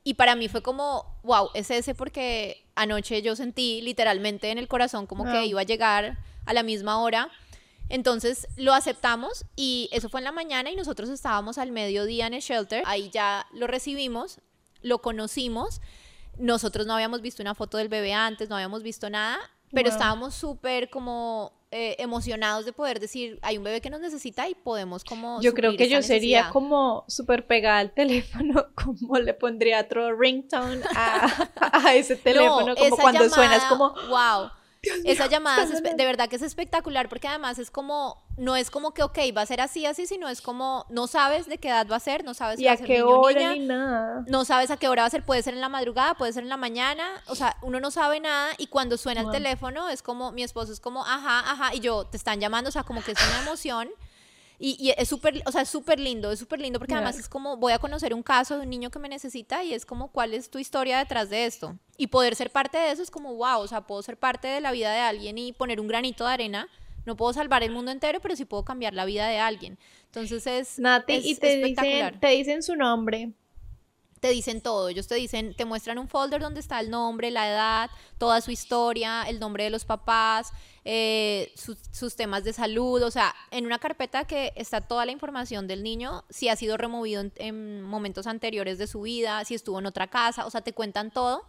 Y para mí fue como, wow, es ese porque anoche yo sentí literalmente en el corazón como que iba a llegar a la misma hora. Entonces lo aceptamos y eso fue en la mañana y nosotros estábamos al mediodía en el shelter. Ahí ya lo recibimos, lo conocimos. Nosotros no habíamos visto una foto del bebé antes, no habíamos visto nada, pero estábamos súper como eh, emocionados de poder decir, hay un bebé que nos necesita y podemos como... Yo creo que yo sería como súper pegada al teléfono, [LAUGHS] como le pondría otro ringtone a, a ese [LAUGHS] teléfono, como cuando suena, es como... ¡Wow! Esa llamada es, de verdad que es espectacular porque además es como, no es como que, ok, va a ser así, así, sino es como, no sabes de qué edad va a ser, no sabes si a qué hora ni nada. No sabes a qué hora va a ser, puede ser en la madrugada, puede ser en la mañana, o sea, uno no sabe nada y cuando suena el teléfono es como, mi esposo es como, ajá, ajá, y yo, te están llamando, o sea, como que es una emoción. Y, es súper, o sea, es súper lindo, es súper lindo porque además es como voy a conocer un caso de un niño que me necesita y es como cuál es tu historia detrás de esto. Y poder ser parte de eso es como, wow, o sea, puedo ser parte de la vida de alguien y poner un granito de arena. No puedo salvar el mundo entero, pero sí puedo cambiar la vida de alguien. Entonces es, Nati, y te Dicen, te dicen su nombre te dicen todo. Ellos te dicen, te muestran un folder donde está el nombre, la edad, toda su historia, el nombre de los papás, eh, sus temas de salud. O sea, en una carpeta que está toda la información del niño, si ha sido removido en, momentos anteriores de su vida, si estuvo en otra casa. O sea, te cuentan todo.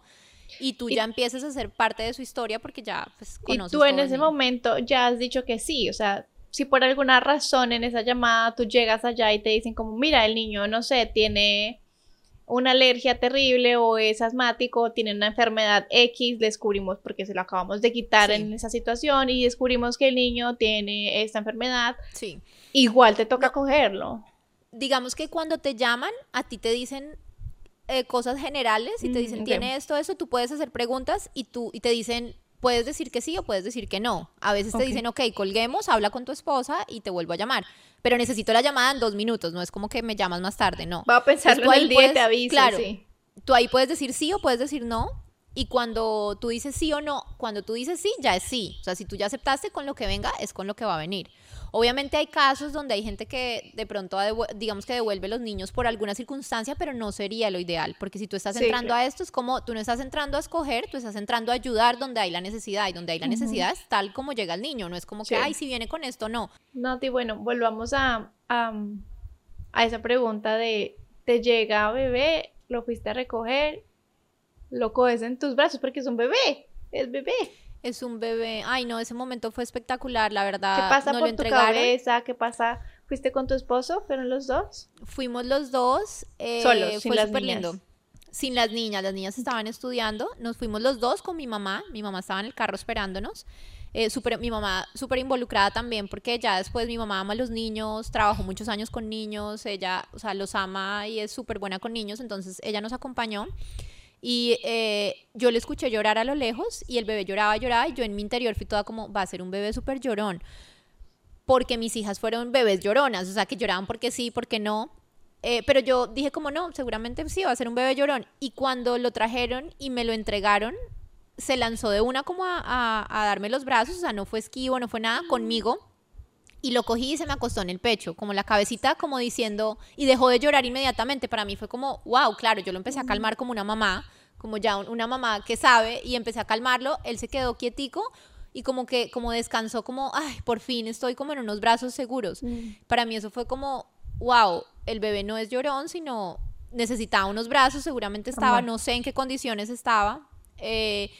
Y tú ya empiezas a ser parte de su historia porque ya pues, conoces. Y tú en ese momento ya has dicho que sí, o sea, si por alguna razón en esa llamada tú llegas allá y te dicen como, mira, el niño, no sé, tiene una alergia terrible o es asmático o tiene una enfermedad X, descubrimos porque se lo acabamos de quitar en esa situación y descubrimos que el niño tiene esta enfermedad, sí. igual te toca cogerlo. Digamos que cuando te llaman, a ti te dicen eh, cosas generales y te dicen, tiene esto, eso, tú puedes hacer preguntas y, tú, y te dicen, puedes decir que sí o puedes decir que no. A veces te dicen, ok, colguemos, habla con tu esposa y te vuelvo a llamar. Pero necesito la llamada en dos minutos, no es como que me llamas más tarde, no. Va a pensarlo en el día y te aviso, Claro, tú ahí puedes decir sí o puedes decir no. Y cuando tú dices sí o no, cuando tú dices sí, ya es sí. O sea, si tú ya aceptaste con lo que venga, es con lo que va a venir. Obviamente hay casos donde hay gente que de pronto, digamos que devuelve los niños por alguna circunstancia, pero no sería lo ideal, porque si tú estás entrando a esto, es como tú no estás entrando a escoger, tú estás entrando a ayudar donde hay la necesidad, y donde hay la necesidad es tal como llega el niño, no es como que, ay, si viene con esto, no. No, y bueno, volvamos a, a, a esa pregunta de, ¿te llega bebé? ¿Lo fuiste a recoger? ¿Lo coges en tus brazos? Porque es un bebé, es bebé. Es un bebé. Ay, no, ese momento fue espectacular, la verdad. ¿Qué pasa por tu cabeza? ¿Qué pasa? ¿Fuiste con tu esposo? ¿Fueron los dos? Fuimos los dos. Eh, Solos, sin las niñas. Sin las niñas, las niñas estaban estudiando. Nos fuimos los dos con mi mamá. Mi mamá estaba en el carro esperándonos. Eh, super, mi mamá súper involucrada también porque ya después mi mamá ama a los niños, trabajó muchos años con niños, ella, o sea, los ama y es súper buena con niños, entonces ella nos acompañó. Y eh, yo le escuché llorar a lo lejos y el bebé lloraba, lloraba y yo en mi interior fui toda como, va a ser un bebé súper llorón. Porque mis hijas fueron bebés lloronas, o sea, que lloraban porque sí, porque no. Eh, pero yo dije como no, seguramente sí, va a ser un bebé llorón. Y cuando lo trajeron y me lo entregaron, se lanzó de una como a, a darme los brazos, o sea, no fue esquivo, no fue nada conmigo y lo cogí y se me acostó en el pecho, como la cabecita como diciendo, y dejó de llorar inmediatamente. Para mí fue como, wow, claro, yo lo empecé a calmar como una mamá, como ya una mamá que sabe, y empecé a calmarlo, él se quedó quietico y como que, como descansó, como, ay, por fin estoy como en unos brazos seguros. Mm. Para mí eso fue como, wow, el bebé no es llorón, sino necesitaba unos brazos, seguramente estaba, no sé en qué condiciones estaba. Eh,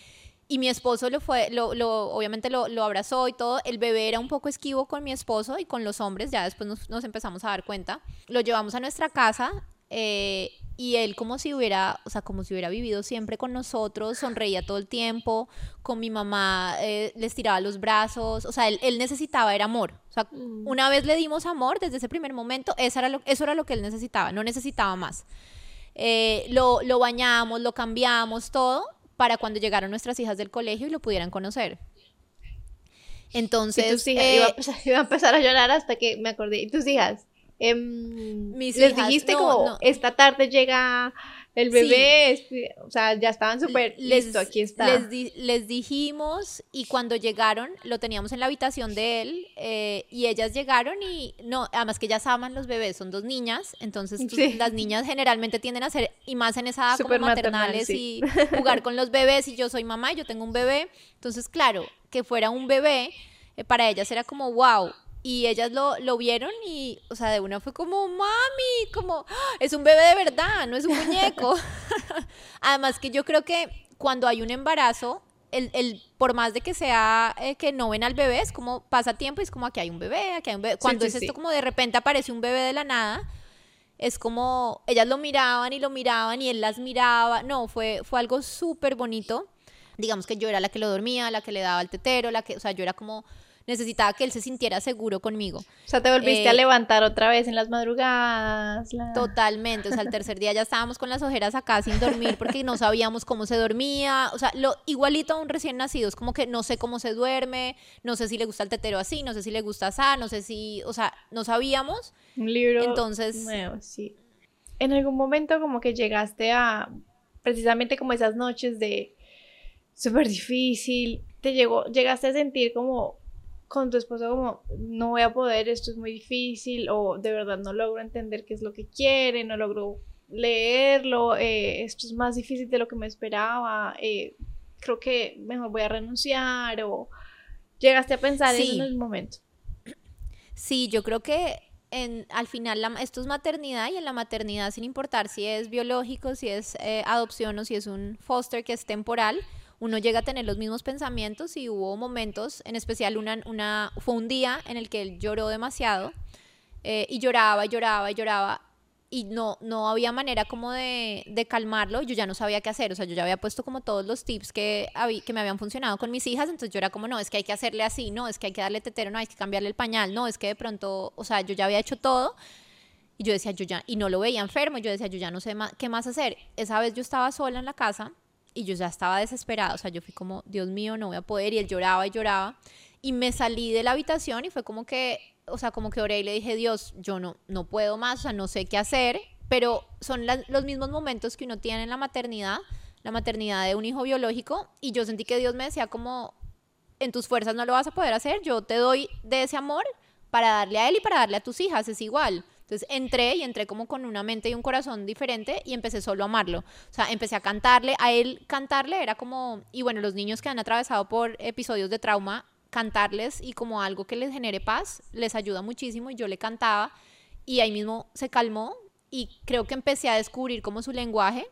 y mi esposo lo fue, lo, lo obviamente lo, lo, abrazó y todo. El bebé era un poco esquivo con mi esposo y con los hombres, ya después nos, nos empezamos a dar cuenta. Lo llevamos a nuestra casa eh, y él como si hubiera, o sea, como si hubiera vivido siempre con nosotros, sonreía todo el tiempo, con mi mamá eh, les tiraba los brazos, o sea, él, él, necesitaba era amor. O sea, mm. una vez le dimos amor desde ese primer momento, eso era lo, eso era lo que él necesitaba, no necesitaba más. Eh, lo, lo bañamos, lo cambiamos, todo, para cuando llegaron nuestras hijas del colegio y lo pudieran conocer. Entonces... Eh, [LAUGHS] iba, a empezar a llorar hasta que me acordé. ¿Y tus hijas? Em, mis les dijiste como, esta tarde llega el bebé, o sea, ya estaban súper listo, aquí está. Les, dijimos y cuando llegaron lo teníamos en la habitación de él eh, y ellas llegaron y no, además que ellas aman los bebés, son dos niñas, entonces las niñas generalmente tienden a ser, y más en esa edad como maternales y [LAUGHS] jugar con los bebés y yo soy mamá y yo tengo un bebé, entonces claro, que fuera un bebé, eh, para ellas era como, wow, y ellas lo, lo, vieron y, o sea, de una fue como, mami, como, ¡Ah! es un bebé de verdad, no es un muñeco. [LAUGHS] [LAUGHS] Además que yo creo que cuando hay un embarazo, el, el por más de que sea eh, que no ven al bebé, es como pasa tiempo y es como aquí hay un bebé, aquí hay un bebé. Cuando es esto como de repente aparece un bebé de la nada, es como, ellas lo miraban y lo miraban y él las miraba. No, fue, fue algo súper bonito. Digamos que yo era la que lo dormía, la que le daba el tetero, la que, o sea, yo era como necesitaba que él se sintiera seguro conmigo. O sea, te volviste a eh, levantar otra vez en las madrugadas. Totalmente, o sea, el tercer día ya estábamos con las ojeras acá sin dormir porque no sabíamos cómo se dormía, o sea, lo igualito a un recién nacido, es como que no sé cómo se duerme, no sé si le gusta el tetero así, no sé si le gusta así, no sé si, o sea, no sabíamos. Un libro Entonces, nuevo, sí. En algún momento como que llegaste a precisamente como esas noches de súper difícil, te llegó, llegaste a sentir como con tu esposo como no voy a poder, esto es muy difícil o de verdad no logro entender qué es lo que quiere, no logro leerlo, eh, esto es más difícil de lo que me esperaba, eh, creo que mejor voy a renunciar o llegaste a pensar eso en el momento. Sí, yo creo que en, al final esto es maternidad y en la maternidad, sin importar si es biológico, si es eh, adopción o si es un foster que es temporal, uno llega a tener los mismos pensamientos y hubo momentos, en especial una, una fue un día en el que él lloró demasiado eh, y lloraba y lloraba y lloraba y no, no había manera como de, de, calmarlo, yo ya no sabía qué hacer, o sea, yo ya había puesto como todos los tips que, que me habían funcionado con mis hijas, entonces yo era como, no, es que hay que hacerle así, no, es que hay que darle tetero, no, hay que cambiarle el pañal, no, es que de pronto, o sea, yo ya había hecho todo y yo decía, yo ya, y no lo veía enfermo, yo decía, yo ya no sé más, qué más hacer. Esa vez yo estaba sola en la casa y yo ya estaba desesperada, o sea, yo fui como, Dios mío, no voy a poder, y él lloraba y lloraba, y me salí de la habitación y fue como que, o sea, como que oré y le dije, Dios, yo no, no puedo más, o sea, no sé qué hacer, pero son los mismos momentos que uno tiene en la maternidad, la maternidad de un hijo biológico, y yo sentí que Dios me decía como, en tus fuerzas no lo vas a poder hacer, yo te doy de ese amor para darle a él y para darle a tus hijas, es igual. Entonces entré y entré como con una mente y un corazón diferente y empecé solo a amarlo. O sea, empecé a cantarle, a él cantarle era como, y bueno, los niños que han atravesado por episodios de trauma, cantarles y como algo que les genere paz, les ayuda muchísimo y yo le cantaba y ahí mismo se calmó, y creo que empecé a descubrir como su lenguaje,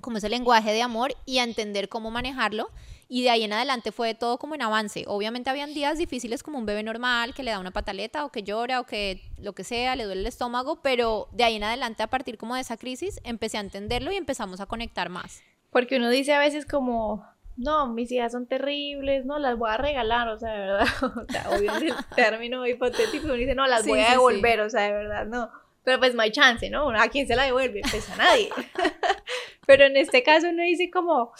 como ese lenguaje de amor y a entender cómo manejarlo. Y de ahí en adelante fue todo como en avance. Obviamente habían días difíciles como un bebé normal que le da una pataleta o que llora o que lo que sea, le duele el estómago, pero de ahí en adelante a partir como de esa crisis empecé a entenderlo y empezamos a conectar más. Porque uno dice a veces como, no, mis hijas son terribles, no, las voy a regalar, o sea, de verdad, [LAUGHS] o sea, obvio el [LAUGHS] término hipotético, uno dice, no, las voy a devolver, o sea, de verdad, no. Pero pues no hay chance, ¿no? ¿A quién se la devuelve? Pues a nadie. [LAUGHS] Pero en este caso uno dice como,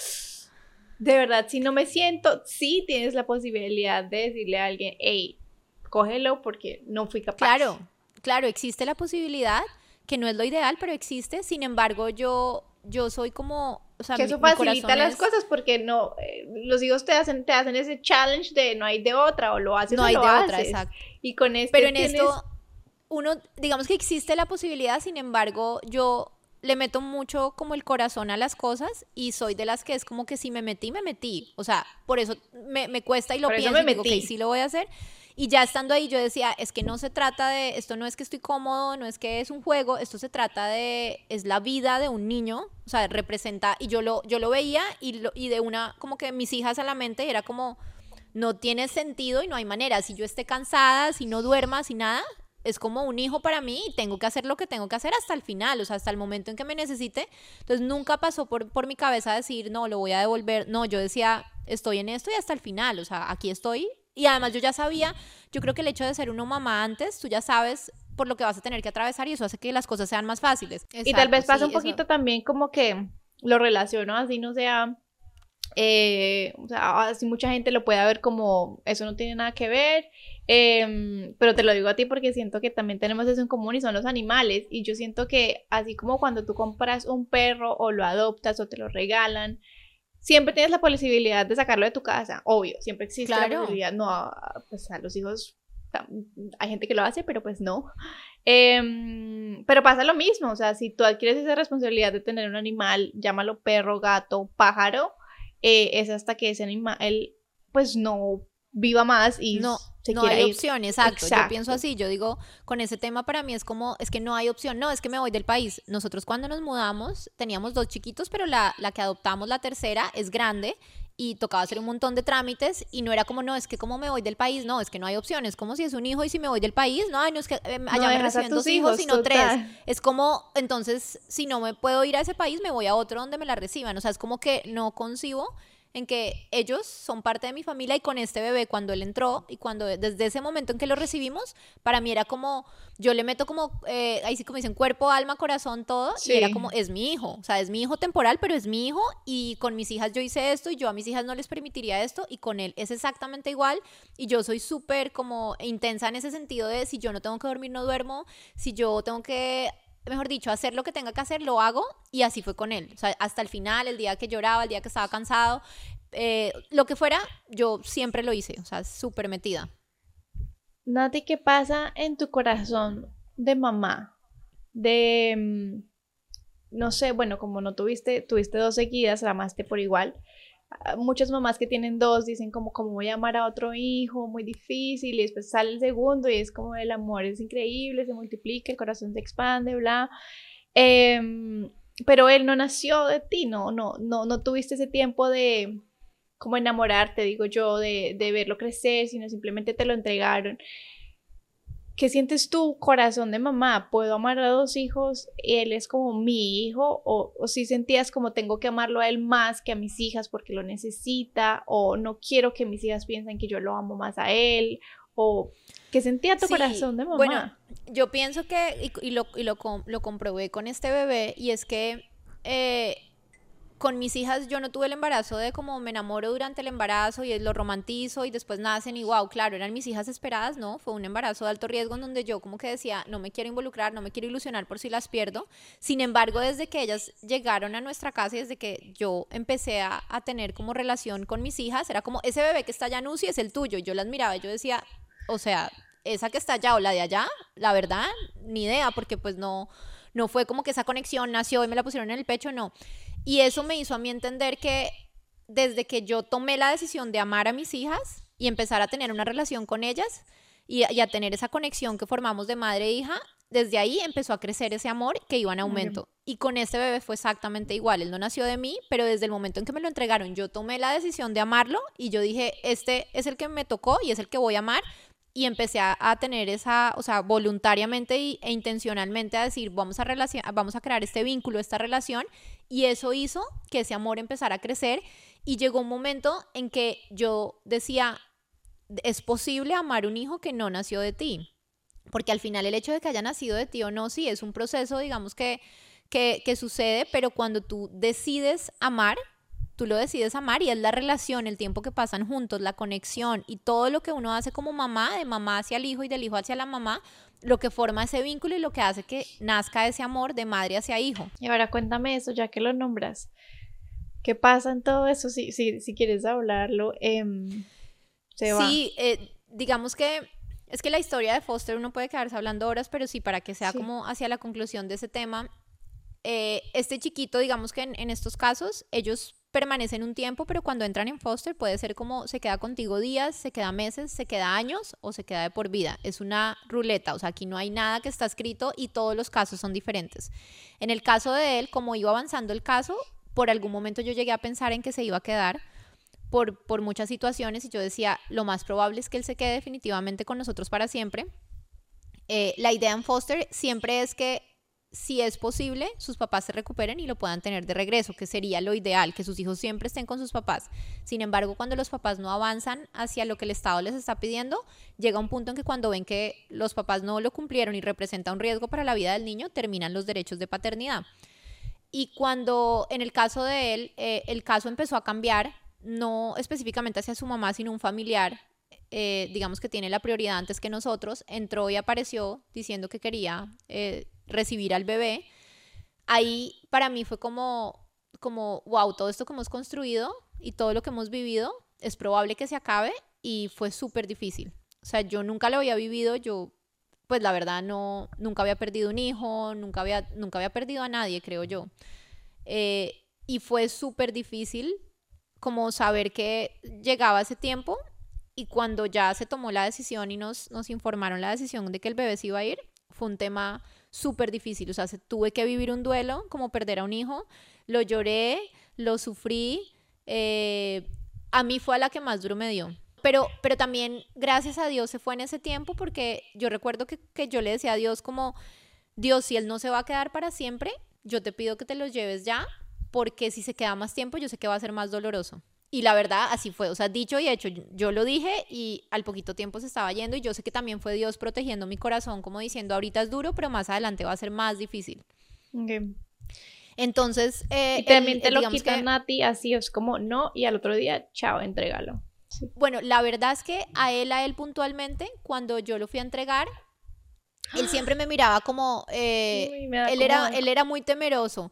de verdad, si no me siento, sí tienes la posibilidad de decirle a alguien, hey, cógelo porque no fui capaz. Claro, claro, existe la posibilidad, que no es lo ideal, pero existe. Sin embargo, yo, yo soy como... O sea, que eso facilita las cosas porque no, eh, los hijos te hacen, te hacen ese challenge de no hay de otra o lo haces no hay de otra, exacto. Y con esto Pero en esto uno, digamos que existe la posibilidad, sin embargo, yo le meto mucho como el corazón a las cosas y soy de las que es como que si me metí, me metí. O sea, por eso me, me cuesta y lo pienso y digo, que sí lo voy a hacer. Y ya estando ahí yo decía, es que no se trata de, esto no es que estoy cómodo, no es que es un juego, esto se trata de, es la vida de un niño, o sea, representa, y yo lo, yo lo veía y, lo, y de una, como que mis hijas a la mente era como, no tiene sentido y no hay manera, si yo esté cansada, si no duerma, si nada, es como un hijo para mí y tengo que hacer lo que tengo que hacer hasta el final, o sea, hasta el momento en que me necesite. Entonces nunca pasó por, por mi cabeza decir, no, lo voy a devolver. No, yo decía, estoy en esto y hasta el final, o sea, aquí estoy. Y además yo ya sabía, yo creo que el hecho de ser una mamá antes, tú ya sabes por lo que vas a tener que atravesar y eso hace que las cosas sean más fáciles. y tal vez pasa un poquito también como que lo relaciono así, no sea eh, o sea, así mucha gente lo puede ver como eso no tiene nada que ver, em, pero te lo digo a ti porque siento que también tenemos eso en común y son los animales. Y yo siento que así como cuando tú compras un perro o lo adoptas o te lo regalan, siempre tienes la posibilidad de sacarlo de tu casa, obvio, siempre existe la posibilidad, no, pues a los hijos, hay gente que lo hace, pero pues no. Em, pero pasa lo mismo, o sea, si tú adquieres esa responsabilidad de tener un animal, llámalo perro, gato, pájaro, eh, es hasta que ese animal, pues no viva más y no, no hay opción, exacto. Yo pienso así, yo digo, con ese tema para mí es como, es que no hay opción, no, es que me voy del país. Nosotros cuando nos mudamos teníamos dos chiquitos, pero la, la que adoptamos, la tercera, es grande y tocaba hacer un montón de trámites y no era como, no, es que como me voy del país, no, es que no hay opciones, como si es un hijo y si me voy del país, no, no es que eh, allá me reciben dos hijos, sino tres. Es como, entonces, si no me puedo ir a ese país, me voy a otro donde me la reciban, o sea, es como que no concibo en que ellos son parte de mi familia y con este bebé cuando él entró y cuando desde ese momento en que lo recibimos, para mí era como, yo le meto como, eh, ahí sí como dicen, cuerpo, alma, corazón, todo, y era como, es mi hijo, o sea, es mi hijo temporal, pero es mi hijo y con mis hijas yo hice esto y yo a mis hijas no les permitiría esto y con él es exactamente igual y yo soy súper como intensa en ese sentido de si yo no tengo que dormir, no duermo, si yo tengo que mejor dicho, hacer lo que tenga que hacer, lo hago y así fue con él. O sea, hasta el final, el día que lloraba, el día que estaba cansado, eh, lo que fuera, yo siempre lo hice, o sea, súper metida. Nati, ¿qué pasa en tu corazón de mamá? De, mm, no sé, bueno, como no tuviste, tuviste dos seguidas, amaste por igual. Muchas mamás que tienen dos dicen como, como voy a amar a otro hijo, muy difícil, y después sale el segundo y es como el amor es increíble, se multiplica, el corazón se expande, bla. Em, pero él no nació de ti, no, no, no, no tuviste ese tiempo de como enamorarte, digo yo, de, de verlo crecer, sino simplemente te lo entregaron. ¿Qué sientes tú, corazón de mamá? ¿Puedo amar a dos hijos? ¿Él es como mi hijo? ¿O, o si sentías como tengo que amarlo a él más que a mis hijas porque lo necesita? ¿O no quiero que mis hijas piensen que yo lo amo más a él? ¿O qué sentía tu corazón de mamá? Bueno, yo pienso que, y, lo, y lo, lo, comprobé con este bebé, y es que eh, con mis hijas yo no tuve el embarazo de como me enamoro durante el embarazo y lo romantizo y después nacen y wow, claro, eran mis hijas esperadas, ¿no? Fue un embarazo de alto riesgo en donde yo como que decía, no me quiero involucrar, no me quiero ilusionar por si las pierdo. Sin embargo, desde que ellas llegaron a nuestra casa y desde que yo empecé a, tener como relación con mis hijas, era como, ese bebé que está allá, Nusi, es el tuyo. Y yo las miraba y yo decía, o sea, esa que está allá o la de allá, la verdad, ni idea, porque pues no, no fue como que esa conexión nació y me la pusieron en el pecho, no. Y eso me hizo a mí entender que desde que yo tomé la decisión de amar a mis hijas y empezar a tener una relación con ellas y, a tener esa conexión que formamos de madre e hija, desde ahí empezó a crecer ese amor que iba en aumento. Y con este bebé fue exactamente igual. Él no nació de mí, pero desde el momento en que me lo entregaron, yo tomé la decisión de amarlo y yo dije, este es el que me tocó y es el que voy a amar y empecé a, tener esa, o sea, voluntariamente e intencionalmente a decir, vamos a, vamos a crear este vínculo, esta relación, y eso hizo que ese amor empezara a crecer y llegó un momento en que yo decía, es posible amar un hijo que no nació de ti, porque al final el hecho de que haya nacido de ti o no, sí, es un proceso, digamos, que, que, que sucede, pero cuando tú decides amar, tú lo decides amar y es la relación, el tiempo que pasan juntos, la conexión y todo lo que uno hace como mamá, de mamá hacia el hijo y del hijo hacia la mamá, lo que forma ese vínculo y lo que hace que nazca ese amor de madre hacia hijo. Y ahora cuéntame eso, ya que lo nombras. ¿Qué pasa en todo eso? Si, si, si quieres hablarlo, em, se va. Sí, eh, digamos que es que la historia de Foster uno puede quedarse hablando horas, pero sí, para que sea como hacia la conclusión de ese tema, eh, este chiquito, digamos que en, estos casos, ellos permanecen un tiempo, pero cuando entran en foster puede ser como se queda contigo días, se queda meses, se queda años o se queda de por vida. Es una ruleta, o sea, aquí no hay nada que está escrito y todos los casos son diferentes. En el caso de él, como iba avanzando el caso, por algún momento yo llegué a pensar en que se iba a quedar por, por muchas situaciones y yo decía, lo más probable es que él se quede definitivamente con nosotros para siempre. Eh, la idea en foster siempre es que si es posible, sus papás se recuperen y lo puedan tener de regreso, que sería lo ideal, que sus hijos siempre estén con sus papás. Sin embargo, cuando los papás no avanzan hacia lo que el Estado les está pidiendo, llega un punto en que cuando ven que los papás no lo cumplieron y representa un riesgo para la vida del niño, terminan los derechos de paternidad. Y cuando en el caso de él, eh, el caso empezó a cambiar, no específicamente hacia su mamá, sino un familiar, eh, digamos que tiene la prioridad antes que nosotros, entró y apareció diciendo que quería eh, recibir al bebé, ahí para mí fue como, como, wow, todo esto que hemos construido y todo lo que hemos vivido es probable que se acabe y fue súper difícil. O sea, yo nunca lo había vivido, yo pues la verdad no, nunca había perdido un hijo, nunca había, nunca había perdido a nadie, creo yo. Eh, y fue súper difícil como saber que llegaba ese tiempo y cuando ya se tomó la decisión y nos, nos informaron la decisión de que el bebé se iba a ir, fue un tema súper difícil. O sea, tuve que vivir un duelo, como perder a un hijo. Lo lloré, lo sufrí. Eh, a mí fue a la que más duro me dio. Pero, pero también, gracias a Dios, se fue en ese tiempo porque yo recuerdo que, que yo le decía a Dios como, Dios, si Él no se va a quedar para siempre, yo te pido que te lo lleves ya, porque si se queda más tiempo, yo sé que va a ser más doloroso. Y la verdad, así fue. O sea, dicho y hecho, yo lo dije y al poquito tiempo se estaba yendo. Y yo sé que también fue Dios protegiendo mi corazón, como diciendo, ahorita es duro, pero más adelante va a ser más difícil. Entonces. Eh, y también te lo quitan a ti, así es como no, y al otro día, chao, entrégalo. Bueno, la verdad es que a él, a él puntualmente, cuando yo lo fui a entregar, él siempre me miraba como. Eh, [GASPS] él, era, él era muy temeroso.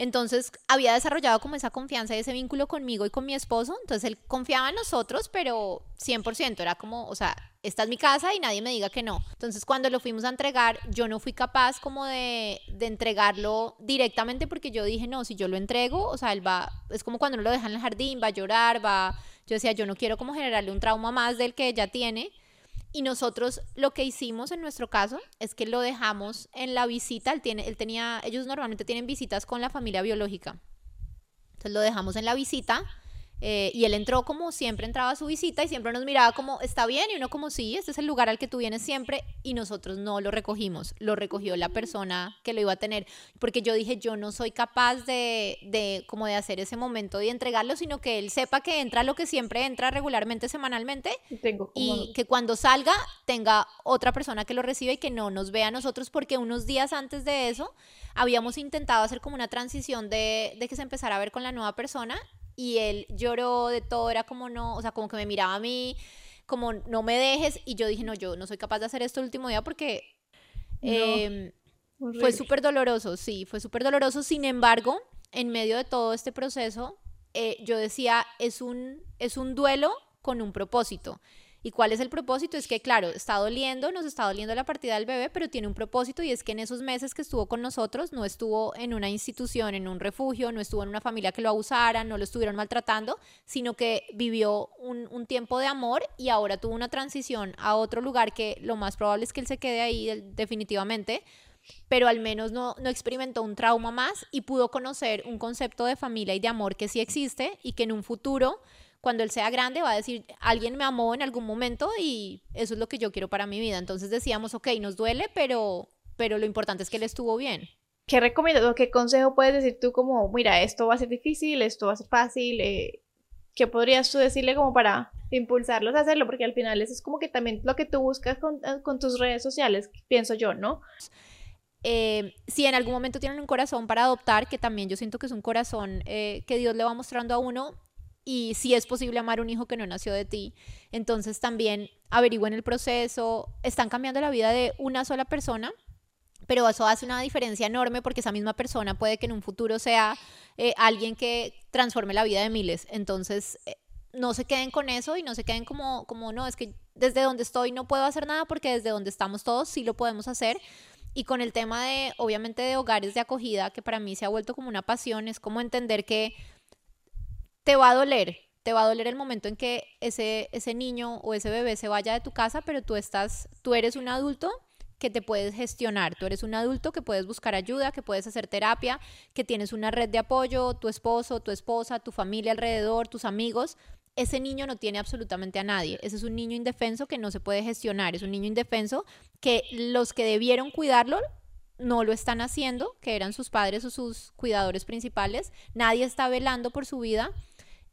Entonces había desarrollado como esa confianza y ese vínculo conmigo y con mi esposo. Entonces él confiaba en nosotros, pero 100%. Era como, o sea, esta es mi casa y nadie me diga que no. Entonces cuando lo fuimos a entregar, yo no fui capaz como de, entregarlo directamente porque yo dije, no, si yo lo entrego, o sea, él va, es como cuando uno lo deja en el jardín, va a llorar, va... Yo decía, yo no quiero como generarle un trauma más del que ya tiene. Y nosotros lo que hicimos en nuestro caso es que lo dejamos en la visita. Él, tiene, él tenía, ellos normalmente tienen visitas con la familia biológica. Entonces lo dejamos en la visita eh, y él entró como siempre entraba a su visita y siempre nos miraba como, está bien, y uno como, sí, este es el lugar al que tú vienes siempre, y nosotros no lo recogimos, lo recogió la persona que lo iba a tener, porque yo dije, yo no soy capaz de, de como de hacer ese momento y entregarlo, sino que él sepa que entra lo que siempre entra regularmente, semanalmente, y que cuando salga tenga otra persona que lo reciba y que no nos vea a nosotros, porque unos días antes de eso habíamos intentado hacer como una transición de, de que se empezara a ver con la nueva persona y él lloró de todo, era como no, o sea, como que me miraba a mí, como no me dejes, y yo dije, no, yo no soy capaz de hacer esto el último día porque em, fue súper doloroso, sí, fue súper doloroso, sin embargo, en medio de todo este proceso, eh, yo decía, es un, es un duelo con un propósito. ¿Y cuál es el propósito? Es que, claro, está doliendo, nos está doliendo la partida del bebé, pero tiene un propósito y es que en esos meses que estuvo con nosotros no estuvo en una institución, en un refugio, no estuvo en una familia que lo abusara, no lo estuvieron maltratando, sino que vivió un, tiempo de amor y ahora tuvo una transición a otro lugar que lo más probable es que él se quede ahí definitivamente, pero al menos no, no, experimentó un trauma más y pudo conocer un concepto de familia y de amor que sí existe y que en un futuro cuando él sea grande va a decir, alguien me amó en algún momento y eso es lo que yo quiero para mi vida. Entonces decíamos, ok, nos duele, pero, pero lo importante es que él estuvo bien. ¿Qué recomiendas qué consejo puedes decir tú como, mira, esto va a ser difícil, esto va a ser fácil? Eh, ¿Qué podrías tú decirle como para impulsarlos a hacerlo? Porque al final eso es como que también lo que tú buscas con, eh, con tus redes sociales, pienso yo, ¿no? Eh, si en algún momento tienen un corazón para adoptar, que también yo siento que es un corazón que Dios le va mostrando a uno, y si es posible amar un hijo que no nació de ti. Entonces también averigüen el proceso, están cambiando la vida de una sola persona, pero eso hace una diferencia enorme porque esa misma persona puede que en un futuro sea eh, alguien que transforme la vida de miles. Entonces, eh, no se queden con eso y no se queden como, como, no, es que desde donde estoy no puedo hacer nada porque desde donde estamos todos sí lo podemos hacer. Y con el tema de, obviamente, de hogares de acogida, que para mí se ha vuelto como una pasión, es como entender que te va a doler, te va a doler el momento en que ese, ese niño o ese bebé se vaya de tu casa, pero tú estás, tú eres un adulto que te puedes gestionar. Tú eres un adulto que puedes buscar ayuda, que puedes hacer terapia, que tienes una red de apoyo, tu esposo, tu esposa, tu familia alrededor, tus amigos. Ese niño no tiene absolutamente a nadie. Ese es un niño indefenso que no se puede gestionar. Es un niño indefenso que los que debieron cuidarlo no lo están haciendo, que eran sus padres o sus cuidadores principales. Nadie está velando por su vida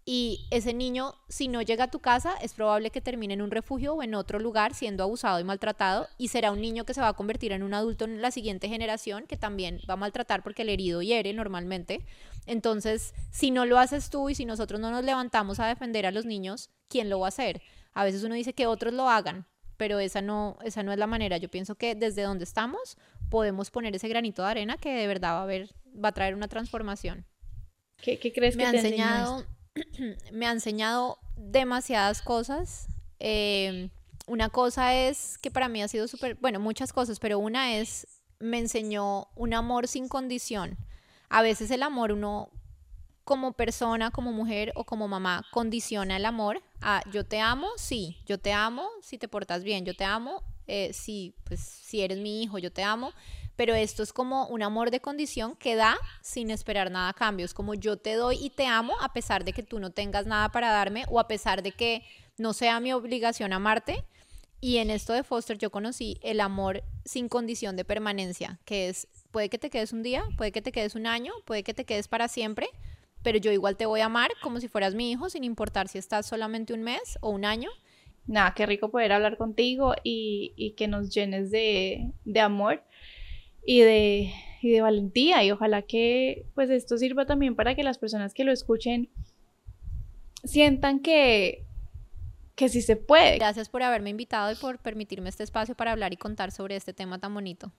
y ese niño, si no llega a tu casa, es probable que termine en un refugio o en otro lugar siendo abusado y maltratado y será un niño que se va a convertir en un adulto en la siguiente generación que también va a maltratar porque el herido hiere normalmente. Entonces, si no lo haces tú y si nosotros no nos levantamos a defender a los niños, ¿quién lo va a hacer? A veces uno dice que otros lo hagan, pero esa no, esa no es la manera. Yo pienso que desde donde estamos podemos poner ese granito de arena que de verdad va a, ver, va a traer una transformación. ¿Qué, crees que ha enseñado? [CLEARS THROAT] me ha enseñado demasiadas cosas. Em, una cosa es que para mí ha sido súper, bueno, muchas cosas, pero una es, me enseñó un amor sin condición. A veces el amor uno como persona, como mujer o como mamá condiciona el amor a yo te amo, sí, yo te amo si te portas bien, yo te amo eh, pues, si eres mi hijo, yo te amo, pero esto es como un amor de condición que da sin esperar nada a cambio. Es como yo te doy y te amo a pesar de que tú no tengas nada para darme o a pesar de que no sea mi obligación amarte. Y en esto de Foster yo conocí el amor sin condición de permanencia, que es, puede que te quedes un día, puede que te quedes un año, puede que te quedes para siempre, pero yo igual te voy a amar como si fueras mi hijo, sin importar si estás solamente un mes o un año. Nada, qué rico poder hablar contigo y, y que nos llenes de, de amor y de, y de valentía y ojalá que pues esto sirva también para que las personas que lo escuchen sientan que que sí se puede. Gracias por haberme invitado y por permitirme este espacio para hablar y contar sobre este tema tan bonito.